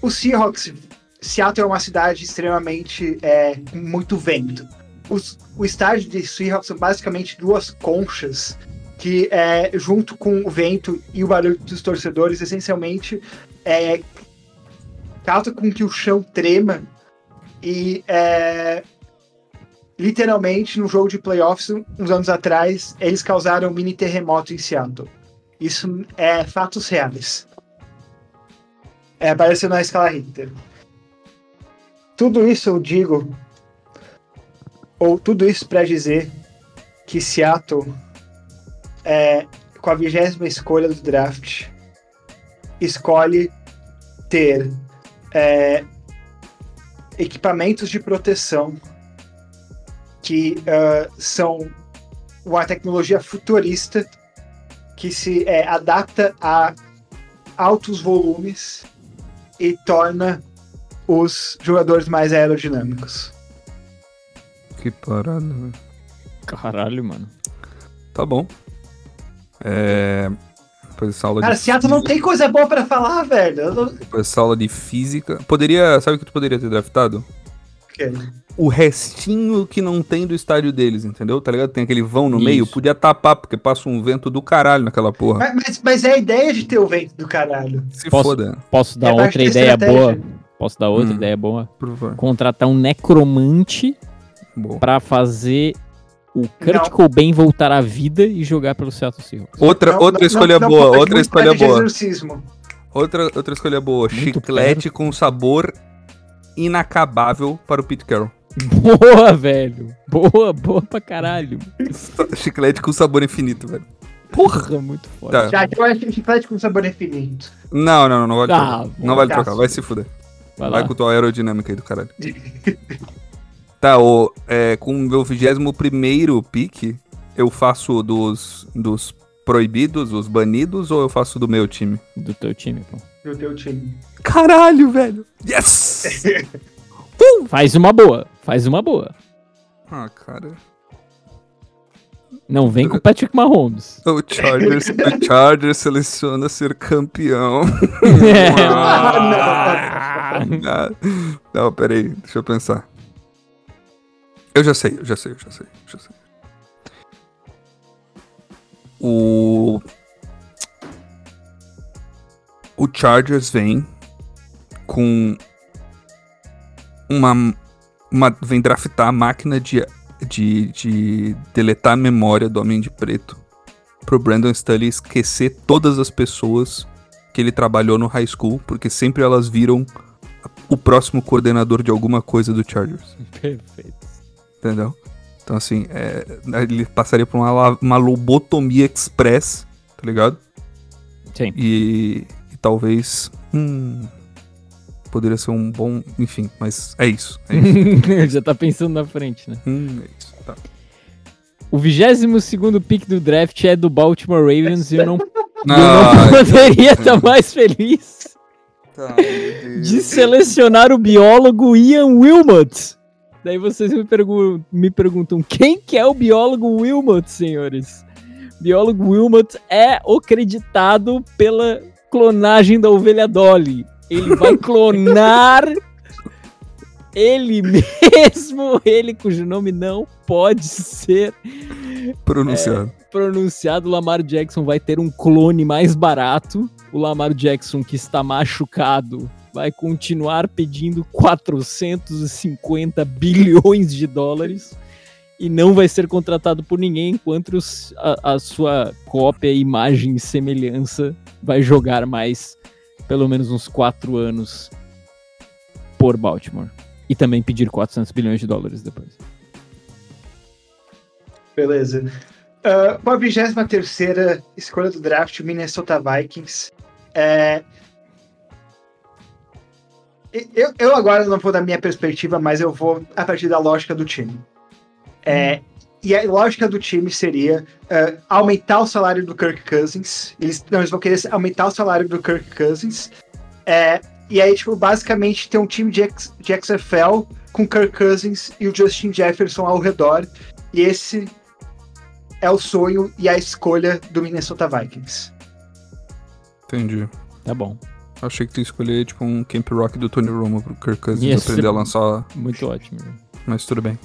[SPEAKER 1] o Seahawks, Seattle é uma cidade extremamente é, muito vento. Os, o estádio de Seahawks são basicamente duas conchas que, é, junto com o vento e o barulho dos torcedores, essencialmente é, causa com que o chão trema e é, literalmente no jogo de playoffs uns anos atrás eles causaram um mini terremoto em Seattle. Isso é fatos reais. É, apareceu na escala Richter. Tudo isso eu digo, ou tudo isso para dizer que Seattle é, com a vigésima escolha do draft, escolhe ter é, equipamentos de proteção que uh, são uma tecnologia futurista que se é, adapta a altos volumes e torna os jogadores mais aerodinâmicos.
[SPEAKER 2] Que parada, velho.
[SPEAKER 3] Caralho, mano.
[SPEAKER 2] Tá bom. É. Depois dessa aula
[SPEAKER 1] Cara,
[SPEAKER 2] de
[SPEAKER 1] Seattle não tem coisa boa pra falar, velho. Eu não...
[SPEAKER 2] Depois dessa aula de física. Poderia. Sabe o que tu poderia ter draftado?
[SPEAKER 1] Ok.
[SPEAKER 2] O restinho que não tem do estádio deles, entendeu? Tá ligado? Tem aquele vão no
[SPEAKER 3] Isso.
[SPEAKER 2] meio, podia tapar, porque passa um vento do caralho naquela porra.
[SPEAKER 1] Mas, mas, mas é a ideia de ter o vento do caralho.
[SPEAKER 2] Se
[SPEAKER 3] Posso-
[SPEAKER 2] foda,
[SPEAKER 3] Posso dar
[SPEAKER 1] É
[SPEAKER 3] outra ideia
[SPEAKER 1] estratégia.
[SPEAKER 3] boa? Posso dar outra
[SPEAKER 2] Hum.
[SPEAKER 3] ideia boa?
[SPEAKER 2] por favor.
[SPEAKER 3] Contratar um necromante
[SPEAKER 2] Boa.
[SPEAKER 3] pra fazer o Kurt
[SPEAKER 1] Não.
[SPEAKER 3] Cobain voltar à vida e jogar pelo Seattle Seahawks.
[SPEAKER 2] Outra,
[SPEAKER 1] Não,
[SPEAKER 2] outra
[SPEAKER 1] não-
[SPEAKER 2] escolha boa, outra escolha
[SPEAKER 1] perto
[SPEAKER 2] boa.
[SPEAKER 1] exorcismo.
[SPEAKER 2] Outra, outra escolha boa.
[SPEAKER 3] Muito
[SPEAKER 2] Chiclete com sabor inacabável para o Pete Carroll.
[SPEAKER 3] Boa, velho. Boa, boa pra caralho. [laughs]
[SPEAKER 2] Chiclete com sabor infinito, velho.
[SPEAKER 3] Porra, muito foda.
[SPEAKER 2] Tá.
[SPEAKER 1] Já que eu acho que chiclete com sabor infinito.
[SPEAKER 2] Não, não, não vale
[SPEAKER 3] Ah,
[SPEAKER 2] trocar. Não vale
[SPEAKER 1] caço.
[SPEAKER 2] trocar, vai se fuder.
[SPEAKER 3] Vai
[SPEAKER 2] Vai, com tua aerodinâmica aí do caralho. [laughs] tá, o, é, com o meu 21 pique, eu faço dos, dos proibidos, os banidos, ou eu faço do meu time?
[SPEAKER 3] Do teu time, pô.
[SPEAKER 1] Do teu time.
[SPEAKER 2] Caralho, velho! Yes! [laughs]
[SPEAKER 3] Faz uma boa. Faz uma boa.
[SPEAKER 2] ah, cara.
[SPEAKER 3] Não vem com o Patrick Mahomes.
[SPEAKER 2] O Chargers, o Chargers seleciona ser campeão. [laughs] [laughs]
[SPEAKER 3] Ah,
[SPEAKER 2] Ah, não, peraí, deixa eu pensar. Eu já sei, eu já sei, eu já sei, eu já sei. O. O Chargers vem com uma. uma vem draftar a máquina de, de, de deletar a memória do Homem de Preto pro Brandon Staley esquecer todas as pessoas que ele trabalhou no high school, porque sempre elas viram o próximo coordenador de alguma coisa do Chargers,
[SPEAKER 3] Perfeito.
[SPEAKER 2] Entendeu? Então, assim, é, ele passaria por uma, uma lobotomia express, tá ligado?
[SPEAKER 3] Sim.
[SPEAKER 2] E, e talvez. Hum, poderia ser um bom. Enfim, mas é isso. É isso. [laughs]
[SPEAKER 3] Já tá pensando na frente, né?
[SPEAKER 2] hum, é isso. Tá.
[SPEAKER 3] O 22 pick do draft é do Baltimore Ravens e eu não, [laughs] eu não
[SPEAKER 2] Ah, [laughs]
[SPEAKER 3] poderia estar mais feliz
[SPEAKER 2] tá,
[SPEAKER 3] de selecionar o biólogo Ian Wilmot. Daí vocês me, pergu- me perguntam, quem que é o biólogo Wilmot, senhores? Biólogo Wilmot é acreditado pela clonagem da ovelha Dolly. Ele vai [laughs] clonar ele mesmo, ele cujo nome não pode ser
[SPEAKER 2] Pronunciado.
[SPEAKER 3] é, pronunciado, o Lamar Jackson vai ter um clone mais barato. O Lamar Jackson, que está machucado, vai continuar pedindo 450 bilhões de dólares e não vai ser contratado por ninguém enquanto os, a, a, sua cópia, imagem e semelhança vai jogar mais pelo menos uns 4 anos por Baltimore. E também pedir 400 bilhões de dólares depois.
[SPEAKER 1] Beleza. Uh, com a 23 escolha do draft, o Minnesota Vikings. É... Eu, eu agora não vou da minha perspectiva, mas eu vou a partir da lógica do time. É, e a lógica do time seria uh, aumentar o salário do Kirk Cousins. Eles, não, eles vão querer aumentar o salário do Kirk Cousins. É, e aí, tipo, basicamente ter um time de, X, de XFL com Kirk Cousins e o Justin Jefferson ao redor. E esse é o sonho e a escolha do Minnesota Vikings.
[SPEAKER 2] Entendi.
[SPEAKER 3] Tá bom.
[SPEAKER 2] Achei que tu ia escolher, tipo, um Camp Rock do Tony Romo pro Kirk Cousins yes, aprender a lançar.
[SPEAKER 3] Muito ótimo.
[SPEAKER 2] Mas tudo bem.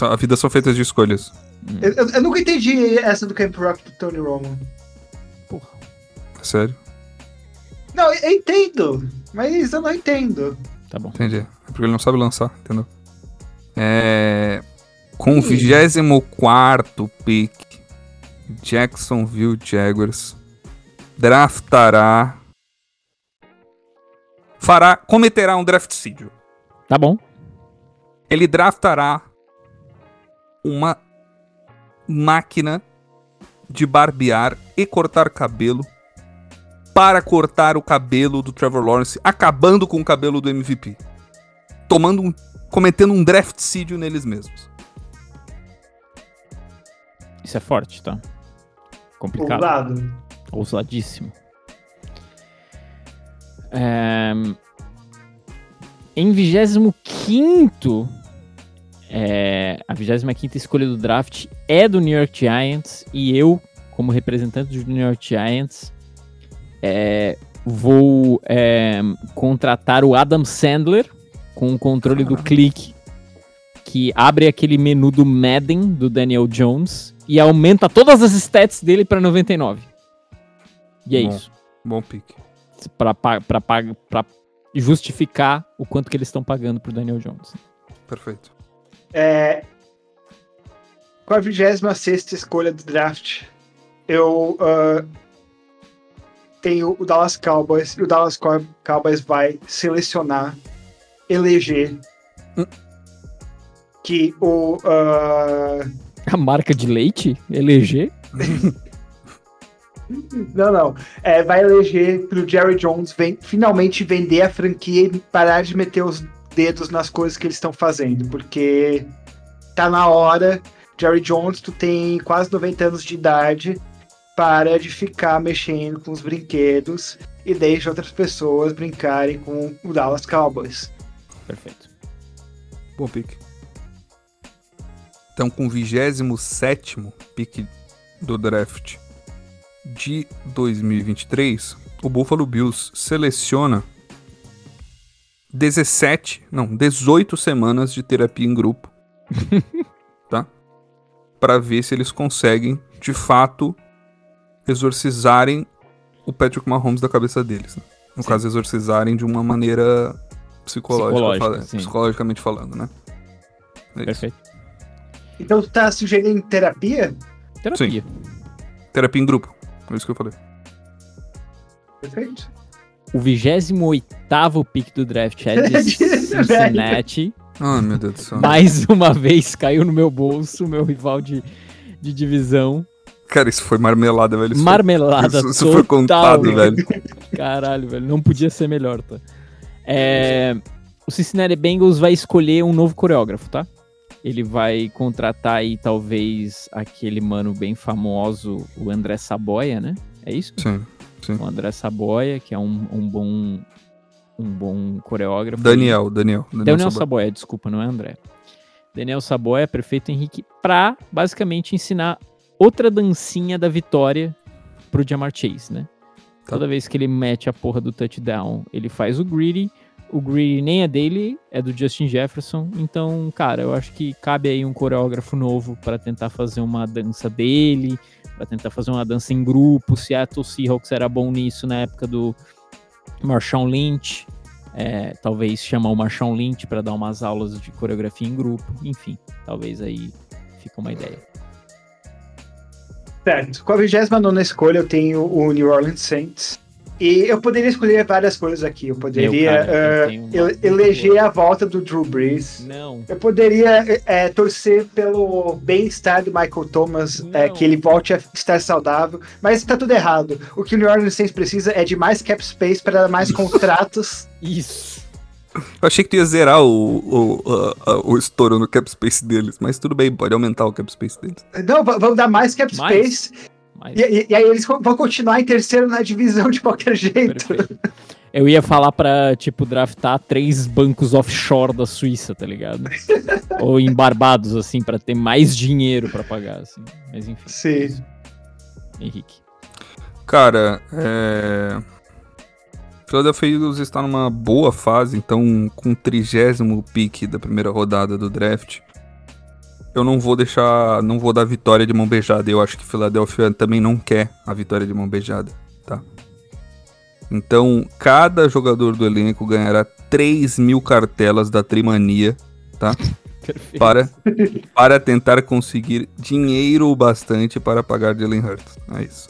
[SPEAKER 2] A vida são feitas de escolhas.
[SPEAKER 1] Hum. Eu, eu, eu, nunca entendi essa do Camp Rock do Tony Romo.
[SPEAKER 2] Porra. Sério?
[SPEAKER 1] Não, eu entendo. Mas eu não entendo.
[SPEAKER 3] Tá bom.
[SPEAKER 2] Entendi. É porque ele não sabe lançar, entendeu? É. Com o 24 pick, Jacksonville Jaguars draftará. Fará. Cometerá um draftsídio.
[SPEAKER 3] Tá bom.
[SPEAKER 2] Ele draftará uma máquina de barbear e cortar cabelo para cortar o cabelo do Trevor Lawrence, acabando com o cabelo do MVP. Tomando um, cometendo um draftsídio neles mesmos.
[SPEAKER 3] Isso é forte, tá? Complicado. Ousado. Ousadíssimo. É... Em 25 é, a 25 escolha do draft é do New York Giants e eu, como representante do New York Giants, é, vou é, contratar o Adam Sandler com o controle do clique que abre aquele menu do Madden do Daniel Jones e aumenta todas as stats dele para 99. E é
[SPEAKER 2] bom,
[SPEAKER 3] isso.
[SPEAKER 2] Bom pique.
[SPEAKER 3] Para justificar o quanto que eles estão pagando pro Daniel Jones.
[SPEAKER 2] Perfeito.
[SPEAKER 1] É, com a 26 escolha do draft, eu uh, tenho o Dallas Cowboys e o Dallas Cowboys vai selecionar, eleger hum. que o. Uh...
[SPEAKER 3] A marca de leite? Eleger? [laughs]
[SPEAKER 1] não, não. É, vai eleger pro Jerry Jones vem, finalmente vender a franquia e parar de meter os dedos nas coisas que eles estão fazendo, porque tá na hora. Jerry Jones, tu tem quase 90 anos de idade, para de ficar mexendo com os brinquedos e deixa outras pessoas brincarem com o Dallas Cowboys.
[SPEAKER 3] Perfeito.
[SPEAKER 2] Bom pique. Então, com o 27 pique do draft de 2023, o Buffalo Bills seleciona 17, não, 18 semanas de terapia em grupo. [laughs] tá? Para ver se eles conseguem, de fato, exorcizarem o Patrick Mahomes da cabeça deles. Né? No sim. caso, exorcizarem de uma maneira psicológica, fala, psicologicamente falando, né?
[SPEAKER 3] É Perfeito.
[SPEAKER 1] Então tu tá sugerindo terapia?
[SPEAKER 3] Terapia. Sim.
[SPEAKER 2] Terapia em grupo. É isso que eu falei.
[SPEAKER 1] Perfeito
[SPEAKER 3] o 28 pick do draft [laughs] é de Cincinnati.
[SPEAKER 2] Ai, meu Deus do céu.
[SPEAKER 3] Mais uma vez caiu no meu bolso, meu rival de, de divisão.
[SPEAKER 2] Cara, isso foi marmelada, velho. Isso
[SPEAKER 3] marmelada
[SPEAKER 2] foi, isso, isso foi contado, velho.
[SPEAKER 3] Caralho, velho. Não podia ser melhor, tá? É, o Cincinnati Bengals vai escolher um novo coreógrafo, tá? Ele vai contratar aí, talvez, aquele mano bem famoso, o André Saboia, né? É isso?
[SPEAKER 2] Sim. Sim.
[SPEAKER 3] O André Saboia, que é um, um bom um bom coreógrafo.
[SPEAKER 2] Daniel, Daniel.
[SPEAKER 3] Daniel, Daniel Saboia. Saboia, desculpa, não é André. Daniel Saboia, prefeito Henrique, pra basicamente ensinar outra dancinha da vitória pro Jamar Chase, né? Tá. Toda vez que ele mete a porra do touchdown, ele faz o greedy. O Greedy nem é dele, é do Justin Jefferson. Então, cara, eu acho que cabe aí um coreógrafo novo para tentar fazer uma dança dele, para tentar fazer uma dança em grupo. Seattle Seahawks era bom nisso na época do Marshawn Lynch. É, talvez chamar o Marshawn Lynch para dar umas aulas de coreografia em grupo. Enfim, talvez aí fica uma ideia.
[SPEAKER 1] Certo. Com a 29 escolha, eu tenho o New Orleans Saints. E eu poderia escolher várias coisas aqui. Eu poderia
[SPEAKER 3] cara,
[SPEAKER 1] uh,
[SPEAKER 3] uma
[SPEAKER 1] eu- eleger
[SPEAKER 3] boa.
[SPEAKER 1] a volta do Drew Brees.
[SPEAKER 3] Não.
[SPEAKER 1] Eu poderia é, torcer pelo bem-estar do Michael Thomas, é, que ele volte a estar saudável, mas tá tudo errado. O que o New Orleans Saints precisa é de mais cap space para mais [laughs] contratos.
[SPEAKER 3] Isso.
[SPEAKER 2] Eu achei que tu ia zerar o, o, a- a- o estouro no cap space deles, mas tudo bem, pode aumentar o cap space deles.
[SPEAKER 1] Não, vamos dar mais cap
[SPEAKER 3] Mais?
[SPEAKER 1] space.
[SPEAKER 3] Mas,
[SPEAKER 1] E, e- e aí eles vão continuar em terceiro na divisão de qualquer jeito.
[SPEAKER 3] perfeito. [laughs] Eu ia falar pra, tipo, draftar três bancos offshore da Suíça, tá ligado? [laughs] Ou em Barbados, assim, pra ter mais dinheiro pra pagar, assim. Mas enfim,
[SPEAKER 1] Sim.
[SPEAKER 3] Henrique.
[SPEAKER 2] Cara, é. Philadelphia Eagles está numa boa fase, então com o trigésimo pick da primeira rodada do draft, eu não vou deixar, não vou dar vitória de mão beijada. Eu acho que Philadelphia também não quer a vitória de mão beijada, tá? Então, cada jogador do elenco ganhará 3 mil cartelas da Trimania [laughs]
[SPEAKER 3] Perfeito.
[SPEAKER 2] para, para tentar conseguir dinheiro bastante para pagar Jalen Hurts. É isso.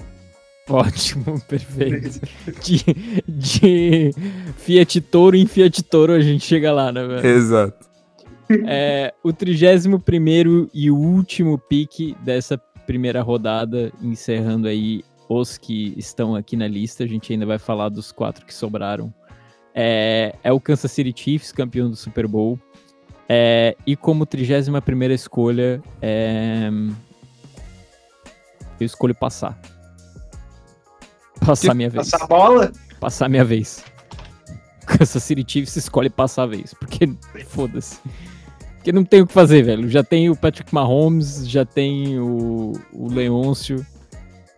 [SPEAKER 3] Ótimo, [laughs] perfeito. De, de Fiat Toro em Fiat Toro a gente chega lá, né, velho?
[SPEAKER 2] Exato. [laughs]
[SPEAKER 3] É, o 31 e último pique dessa primeira rodada, encerrando aí os que estão aqui na lista. A gente ainda vai falar dos quatro que sobraram. É, é o Kansas City Chiefs, campeão do Super Bowl. É, e como 31 escolha, é, eu escolho passar. Passar minha vez.
[SPEAKER 1] Passar a bola?
[SPEAKER 3] Passar minha vez. Kansas City Chiefs escolhe passar a vez. Porque foda-se. Porque não tem o que fazer, velho. Já tem o Patrick Mahomes, já tem o, o Leôncio.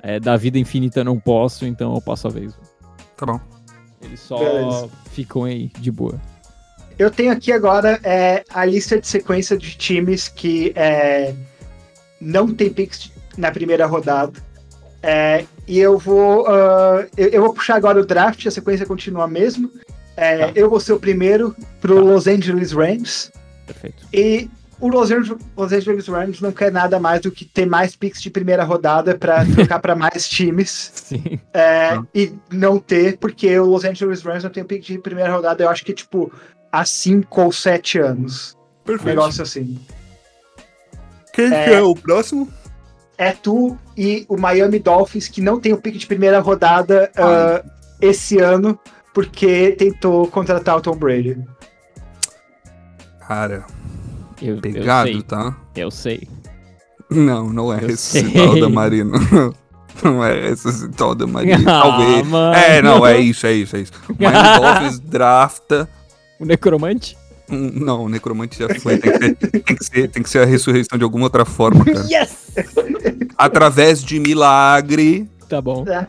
[SPEAKER 3] É, da vida infinita não posso, então eu passo a vez.
[SPEAKER 2] Tá bom.
[SPEAKER 3] Eles só
[SPEAKER 1] Beleza.
[SPEAKER 3] ficam aí, de boa.
[SPEAKER 1] Eu tenho aqui agora é, a lista de sequência de times que é, não tem picks na primeira rodada. É, e eu vou. ah, eu, eu vou puxar agora o draft, a sequência continua a mesma. É,
[SPEAKER 3] Tá.
[SPEAKER 1] Eu vou ser o primeiro pro
[SPEAKER 3] Tá.
[SPEAKER 1] Los Angeles Rams.
[SPEAKER 3] Perfeito.
[SPEAKER 1] E o Los Angeles, Los Angeles Rams não quer nada mais do que ter mais picks de primeira rodada para [laughs] trocar para mais times.
[SPEAKER 3] Sim.
[SPEAKER 1] É, e não ter, porque o Los Angeles Rams não tem pick de primeira rodada, eu acho que, tipo, há 5 ou 7 anos. Um negócio assim.
[SPEAKER 2] Quem
[SPEAKER 1] É.
[SPEAKER 2] que é o próximo?
[SPEAKER 1] É tu e o Miami Dolphins, que não tem o pick de primeira rodada ah, esse ano, porque tentou contratar o Tom Brady.
[SPEAKER 2] Cara,
[SPEAKER 3] Eu, eu
[SPEAKER 2] pegado,
[SPEAKER 3] sei.
[SPEAKER 2] tá?
[SPEAKER 3] Eu sei.
[SPEAKER 2] Não, não é
[SPEAKER 3] Eu
[SPEAKER 2] ressuscitar
[SPEAKER 3] sei.
[SPEAKER 2] o Damarino. [laughs] Não é ressuscitar o Damarino.
[SPEAKER 3] Ah,
[SPEAKER 2] Talvez.
[SPEAKER 3] mano.
[SPEAKER 2] É, não, é isso, é isso, é isso. [laughs] O Miami Dolphins drafta.
[SPEAKER 3] O Necromante?
[SPEAKER 2] um- Não, o Necromante já foi. Tem que, ser, tem, que ser, tem que ser a ressurreição de alguma outra forma, cara. [laughs]
[SPEAKER 3] Yes!
[SPEAKER 2] Através de milagre.
[SPEAKER 3] Tá bom.
[SPEAKER 1] É.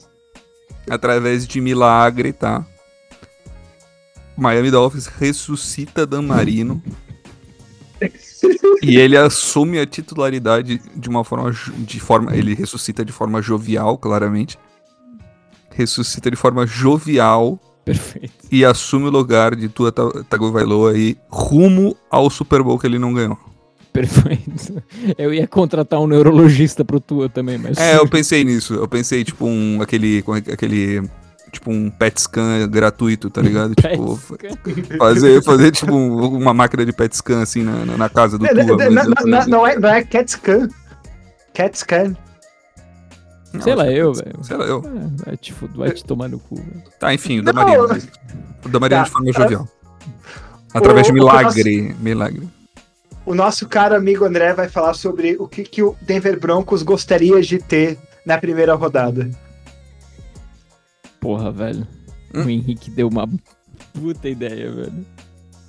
[SPEAKER 2] Através de milagre, tá? Miami Dolphins ressuscita Dan Marino. E ele assume a titularidade de uma forma, de forma. Ele ressuscita de forma jovial, claramente. Ressuscita de forma jovial
[SPEAKER 3] Perfeito.
[SPEAKER 2] e assume o lugar de Tua Ta- Tagovailoa aí rumo ao Super Bowl que ele não ganhou.
[SPEAKER 3] Perfeito. Eu ia contratar um neurologista pro Tua também, mas.
[SPEAKER 2] É, eu pensei nisso. Eu pensei, tipo, um. aquele. é que- aquele. Tipo, um PET scan gratuito, tá ligado? [laughs] Tipo, fazer, fazer tipo, um- uma máquina de PET scan assim na, na- casa do
[SPEAKER 1] É,
[SPEAKER 2] Tua.
[SPEAKER 1] não,
[SPEAKER 2] mas
[SPEAKER 1] não,
[SPEAKER 2] eu
[SPEAKER 1] não, é, não é Cat Scan. Cat Scan.
[SPEAKER 2] não,
[SPEAKER 3] Sei lá, eu,
[SPEAKER 2] PET scan,
[SPEAKER 3] velho.
[SPEAKER 2] Sei lá, eu.
[SPEAKER 3] É, vai, te, vai te tomar no cu, velho.
[SPEAKER 2] Tá, enfim, o. Damarino. O Damarino
[SPEAKER 1] Tá.
[SPEAKER 2] de forma jovial. Através de
[SPEAKER 1] O- o
[SPEAKER 2] milagre. Milagre.
[SPEAKER 1] O nosso caro amigo André vai falar sobre o que, que o Denver Broncos gostaria de ter na primeira rodada.
[SPEAKER 3] Porra, velho.
[SPEAKER 2] Hum?
[SPEAKER 3] O Henrique deu uma puta ideia, velho.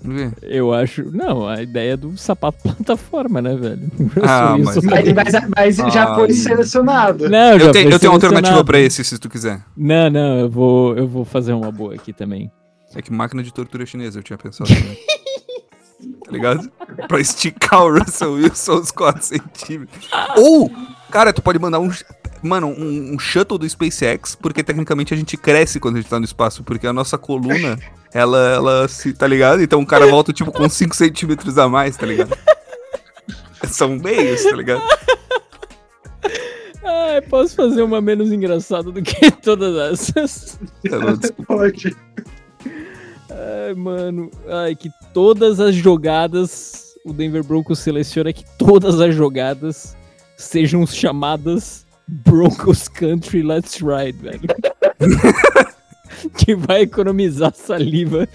[SPEAKER 2] Vamos ver.
[SPEAKER 3] Eu acho. Não, a ideia do sapato [laughs] plataforma, né, velho?
[SPEAKER 2] Ah, mas-
[SPEAKER 1] Mas, mas- já foi
[SPEAKER 2] Ai.
[SPEAKER 1] selecionado.
[SPEAKER 3] Não, já
[SPEAKER 2] Eu, tenho,
[SPEAKER 3] foi
[SPEAKER 2] eu tenho uma alternativa pra esse, se tu quiser.
[SPEAKER 3] Não, não, eu vou, eu vou fazer uma boa aqui também.
[SPEAKER 2] É que máquina de tortura chinesa eu tinha pensado também. [laughs] tá ligado? Pra esticar o Russell Wilson uns 4 centímetros. Ou, cara, tu pode mandar um. Mano, um, um shuttle do SpaceX, porque tecnicamente a gente cresce quando a gente tá no espaço, porque a nossa coluna, [laughs] ela, ela se. Tá ligado? Então o cara volta, tipo, com 5 centímetros a mais, tá ligado? [laughs] São meios, tá ligado?
[SPEAKER 3] Ai, posso fazer uma menos engraçada do que [laughs] todas essas?
[SPEAKER 2] Desculpa.
[SPEAKER 1] Pode.
[SPEAKER 3] Ai, mano. Ai, que todas as jogadas. O Denver Broncos seleciona que todas as jogadas sejam chamadas Broncos Country Let's Ride, velho. [laughs] que vai economizar saliva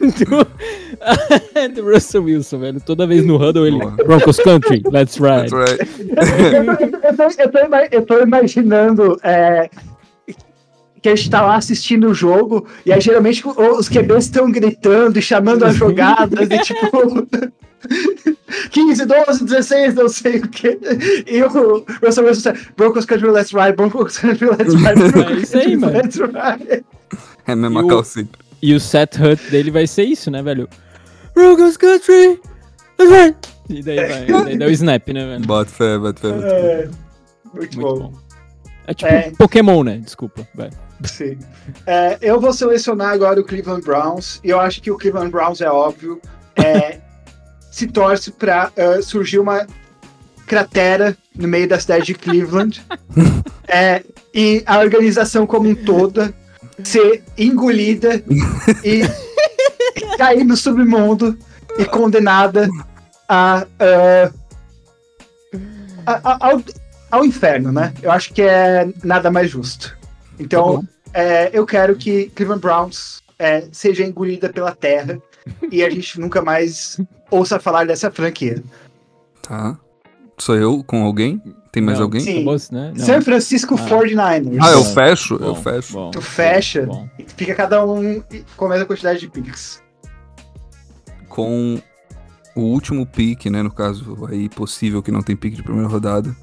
[SPEAKER 3] do, [laughs] do Russell Wilson, velho. Toda vez no huddle ele.
[SPEAKER 2] Boa.
[SPEAKER 3] Broncos Country Let's Ride.
[SPEAKER 2] That's right.
[SPEAKER 1] eu, tô, eu tô- eu tô eu tô imaginando é, que a gente tá lá assistindo o jogo e aí geralmente os QBs estão gritando e chamando as jogadas e tipo 15, 12, 16, não sei o que. E o Russell Wilson sai, Broncos Country Let's Ride, Broncos Country Let's Ride, Broncos [laughs]
[SPEAKER 3] isso aí,
[SPEAKER 1] Country
[SPEAKER 3] mano.
[SPEAKER 1] Let's Ride.
[SPEAKER 2] É a mesma
[SPEAKER 3] E o-
[SPEAKER 2] cal sempre.
[SPEAKER 3] E o set hut dele vai ser isso, né, velho? Broncos Country Let's Ride. E daí vai, daí dá o snap, né, velho?
[SPEAKER 2] Bota fé, bota fé. bota fé.
[SPEAKER 1] É, muito, bom.
[SPEAKER 3] É tipo
[SPEAKER 1] É.
[SPEAKER 3] Pokémon, né? Desculpa, vai.
[SPEAKER 1] Sim. É, eu vou selecionar agora o Cleveland Browns. E eu acho que o Cleveland Browns é óbvio. É, [laughs] se torce para surgir uma cratera no meio da cidade de Cleveland. É, e a organização como um toda ser engolida e [laughs] cair no submundo e condenada a, ah, a- a- ao, ao inferno, né? Eu acho que é nada mais justo. Então,
[SPEAKER 3] bom.
[SPEAKER 1] É, eu quero que Cleveland Browns é, seja engolida pela terra e a gente nunca mais ouça falar dessa franquia.
[SPEAKER 2] Tá. Sou eu com alguém? Tem mais
[SPEAKER 3] Não,
[SPEAKER 2] alguém?
[SPEAKER 1] Sim.
[SPEAKER 3] Né? Não.
[SPEAKER 1] San Francisco
[SPEAKER 3] Ah.
[SPEAKER 1] 49ers.
[SPEAKER 2] Ah, eu
[SPEAKER 3] Bom,
[SPEAKER 2] fecho? eu
[SPEAKER 3] Bom,
[SPEAKER 2] fecho.
[SPEAKER 3] bom,
[SPEAKER 1] Tu fecha
[SPEAKER 3] bom.
[SPEAKER 1] e fica cada um com a mesma quantidade de picks.
[SPEAKER 2] Com o último pick, né? No caso, aí possível que não tem pick de primeira rodada.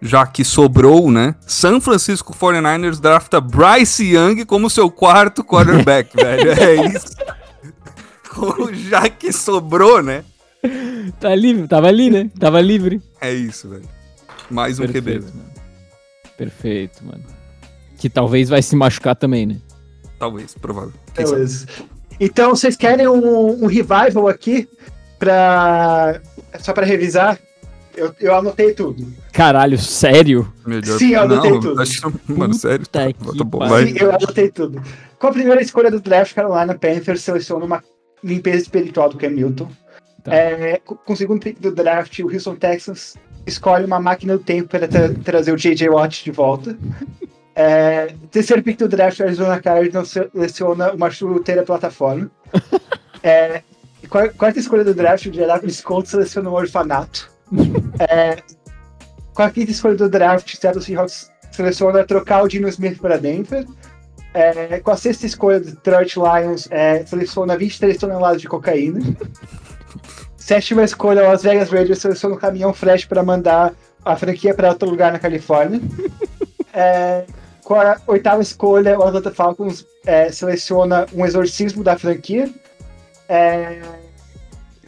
[SPEAKER 2] Já que sobrou, né? San Francisco 49ers drafta Bryce Young como seu quarto quarterback, [laughs] velho. É isso. Já que sobrou, né?
[SPEAKER 3] Tá livre, tava ali, né? Tava livre.
[SPEAKER 2] É isso, velho. Mais um QB.
[SPEAKER 3] Perfeito, mano. Perfeito, mano. Que talvez vai se machucar também, né?
[SPEAKER 2] Talvez, provável.
[SPEAKER 1] Beleza. Então, vocês querem um, um revival aqui? Pra... Só pra revisar? Eu, eu anotei tudo.
[SPEAKER 3] Caralho, sério?
[SPEAKER 2] Melhor.
[SPEAKER 1] Sim, eu anotei
[SPEAKER 2] não,
[SPEAKER 1] tudo.
[SPEAKER 2] Acho mano, sério. Tá, tá bom.
[SPEAKER 1] Sim, eu anotei tudo. Com a primeira escolha do draft, Carolina Panthers seleciona uma limpeza espiritual do Cam Newton.
[SPEAKER 3] Tá.
[SPEAKER 1] É, com com o segundo pick do draft, o Houston Texans escolhe uma máquina do tempo para tra- trazer o J.J. Watt de volta. É, terceiro pick do draft, o Arizona Cardinals seleciona uma chuteira plataforma. [laughs] É, quar- quarta escolha do draft, o Indianapolis Colts seleciona um orfanato. É, com a quinta escolha do draft, Seattle Seahawks seleciona trocar o Dino Smith para Denver. É, com a sexta escolha do Detroit Lions, é, seleciona 23 toneladas de cocaína. Sétima escolha, Las Vegas Raiders seleciona um caminhão fresh para mandar a franquia para outro lugar na Califórnia. É, com a oitava escolha, o Atlanta Falcons é, seleciona um exorcismo da franquia. É,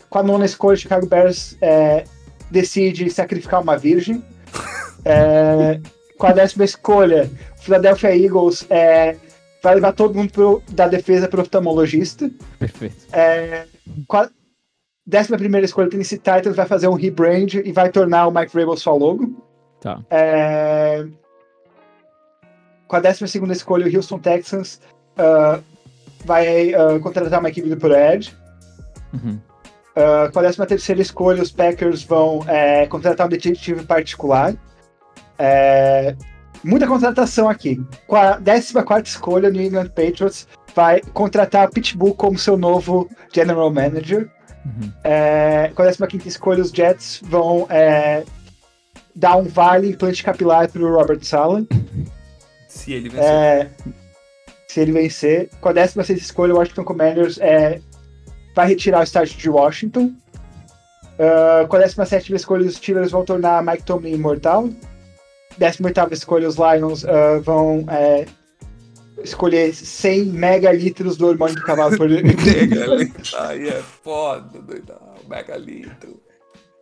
[SPEAKER 1] com a nona escolha, o Chicago Bears é, decide sacrificar uma virgem. É, com a décima escolha, o Philadelphia Eagles é, vai levar todo mundo pro- da defesa para o oftalmologista.
[SPEAKER 3] Perfeito.
[SPEAKER 1] É, com a décima primeira escolha, o Tennessee Titans vai fazer um rebrand e vai tornar o Mike Vrabel sua logo.
[SPEAKER 3] Tá.
[SPEAKER 1] É, com a décima segunda escolha, o Houston Texans ah, vai ah, contratar uma equipe do Pro Edge.
[SPEAKER 3] Uhum.
[SPEAKER 1] Ah, com a décima terceira escolha, os Packers vão é, contratar um detetive particular. É, muita contratação aqui. Com a décima quarta escolha, o New England Patriots vai contratar Pitbull como seu novo General Manager.
[SPEAKER 3] Uhum.
[SPEAKER 1] É, com a décima quinta escolha, os Jets vão é, dar um vale implante capilar para o Robert Sala.
[SPEAKER 2] Se ele vencer.
[SPEAKER 1] É, se ele vencer. Com a 16 escolha, o Washington Commanders é, vai retirar o estádio de Washington. Ah, com a 17 escolha, os Steelers vão tornar Mike Tomlin imortal. 18 escolha, os Lions ah, vão é, escolher 100 megalitros do hormônio do cavalo por [laughs]
[SPEAKER 2] Megalitro. Aí é foda, doidão. Megalitro.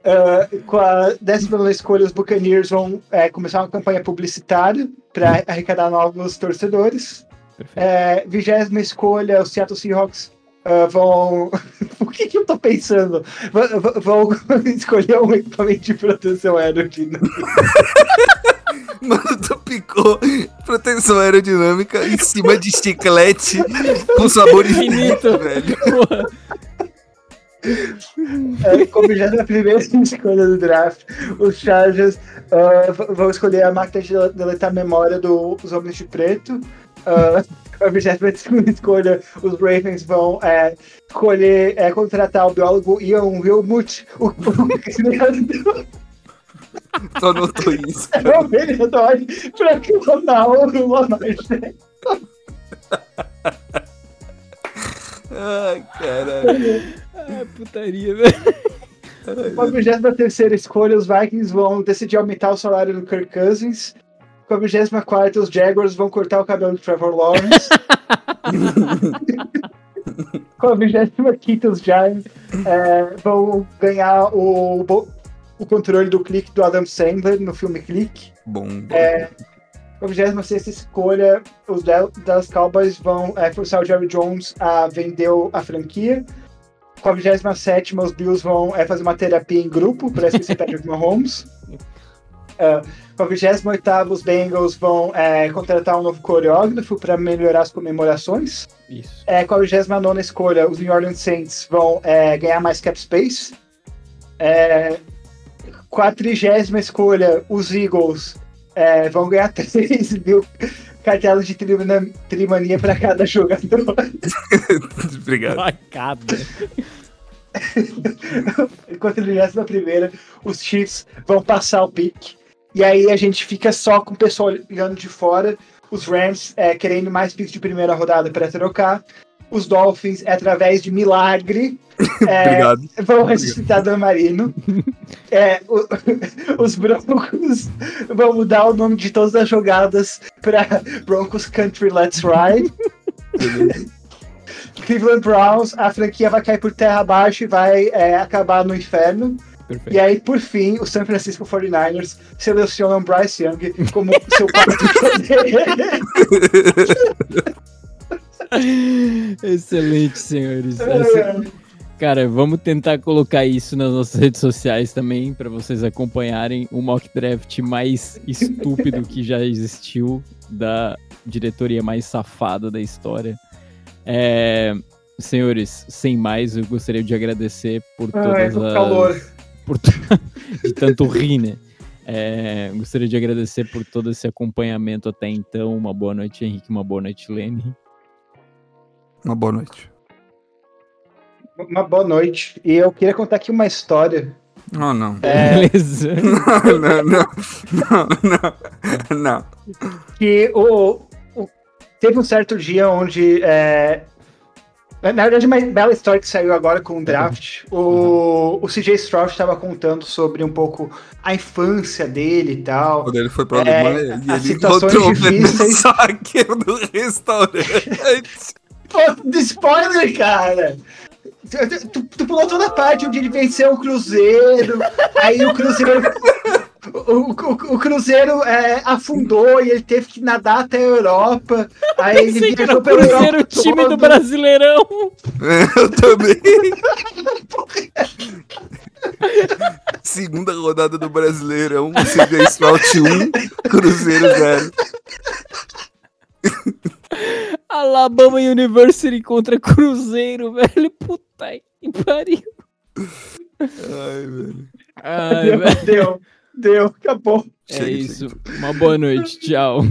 [SPEAKER 1] Uh, com a décima escolha, os Buccaneers vão é, começar uma campanha publicitária para arrecadar novos torcedores. É, vigésima escolha, os Seattle Seahawks uh, vão. [laughs] o que, que eu tô pensando? V vão [laughs] escolher um equipamento de proteção aerodinâmica. [laughs]
[SPEAKER 2] Mano, tu picou proteção aerodinâmica em cima de chiclete com sabor infinito, velho. Porra.
[SPEAKER 1] É, como já na primeira escolha do draft, os Chargers uh, vão escolher a máquina de deletar a memória dos Homens de Preto. Uh, a 22 escolha, os Ravens vão é, escolher é, contratar o biólogo Ian Wilmut, o, o criador.
[SPEAKER 2] Só notou isso.
[SPEAKER 1] É o vereador pra clonar o Lamar
[SPEAKER 2] Ai, caralho.
[SPEAKER 3] Ah, putaria, velho.
[SPEAKER 1] Com a 23 escolha, os Vikings vão decidir aumentar o salário do Kirk Cousins. Com a 24, os Jaguars vão cortar o cabelo do Trevor Lawrence. [laughs] Com a 25, os Giants é, vão ganhar o, o controle do clique do Adam Sandler no filme Clique.
[SPEAKER 2] Bom. bom.
[SPEAKER 1] É, com a 26 escolha, os Dallas Cowboys vão é, forçar o Jerry Jones a vender a franquia. Com a 27 os Bills vão é, fazer uma terapia em grupo para esquecer Patrick Mahomes. [laughs] Uh, com a 28 os Bengals vão é, contratar um novo coreógrafo para melhorar as comemorações.
[SPEAKER 3] Isso.
[SPEAKER 1] É, com a 29 escolha, os New Orleans Saints vão é, ganhar mais cap space. É, com a 30 escolha, os Eagles é, vão ganhar [laughs] 3 mil cartelas de trimania para cada [laughs] jogador. [laughs]
[SPEAKER 2] Obrigado.
[SPEAKER 3] Facada.
[SPEAKER 1] Enquanto ele na primeira, os Chiefs vão passar o pique. E aí a gente fica só com o pessoal olhando de fora. Os Rams é, querendo mais picks de primeira rodada para trocar. Os Dolphins, através de milagre, [laughs] é, vão ressuscitar Dan Marino. É, o, [laughs] os Broncos vão mudar o nome de todas as jogadas para Broncos Country Let's Ride. Cleveland Browns, a franquia vai cair por terra abaixo e vai é, acabar no inferno. Perfeito. E aí, por fim, o San Francisco 49ers selecionam Bryce Young como [laughs] seu quarto
[SPEAKER 3] Excelente, senhores. Essa... Cara, vamos tentar colocar isso nas nossas redes sociais também, para vocês acompanharem o mock draft mais estúpido que já existiu, da diretoria mais safada da história. É, senhores, sem mais, eu gostaria de agradecer por todas Ai, as. Calor. Por [laughs] de tanto rir, né? É, gostaria de agradecer por todo esse acompanhamento até então. Uma boa noite, Henrique. Uma boa noite, Lene.
[SPEAKER 2] Uma boa noite.
[SPEAKER 1] Uma boa noite. E eu queria contar aqui uma história.
[SPEAKER 2] Oh, não.
[SPEAKER 3] É... Beleza. [laughs]
[SPEAKER 2] Não, não, não, não, não.
[SPEAKER 1] Que o, o, teve um certo dia onde. É, na verdade, uma bela história que saiu agora com o draft. O, o CJ Stroud estava contando sobre um pouco a infância dele e tal.
[SPEAKER 2] Quando ele foi para a é, Alemanha
[SPEAKER 1] e ele encontrou difíceis.
[SPEAKER 2] o do restaurante. [laughs]
[SPEAKER 1] Pô, spoiler, cara! Tu, tu, tu, pulou toda a parte onde ele venceu o Cruzeiro, aí o Cruzeiro. O, o, o Cruzeiro é, afundou e ele teve que nadar até a Europa. Aí ele
[SPEAKER 3] viajou pelo Cruzeiro, o time todo. do Brasileirão. [laughs]
[SPEAKER 2] Eu também. [laughs] Segunda rodada do Brasileirão, CJ Scout 1, Cruzeiro 0. [laughs]
[SPEAKER 3] Alabama University contra Cruzeiro, velho. Puta que pariu.
[SPEAKER 2] Ai, velho.
[SPEAKER 3] Ai, deu,
[SPEAKER 1] velho. deu, deu, acabou.
[SPEAKER 3] É isso. Uma boa noite. Tchau.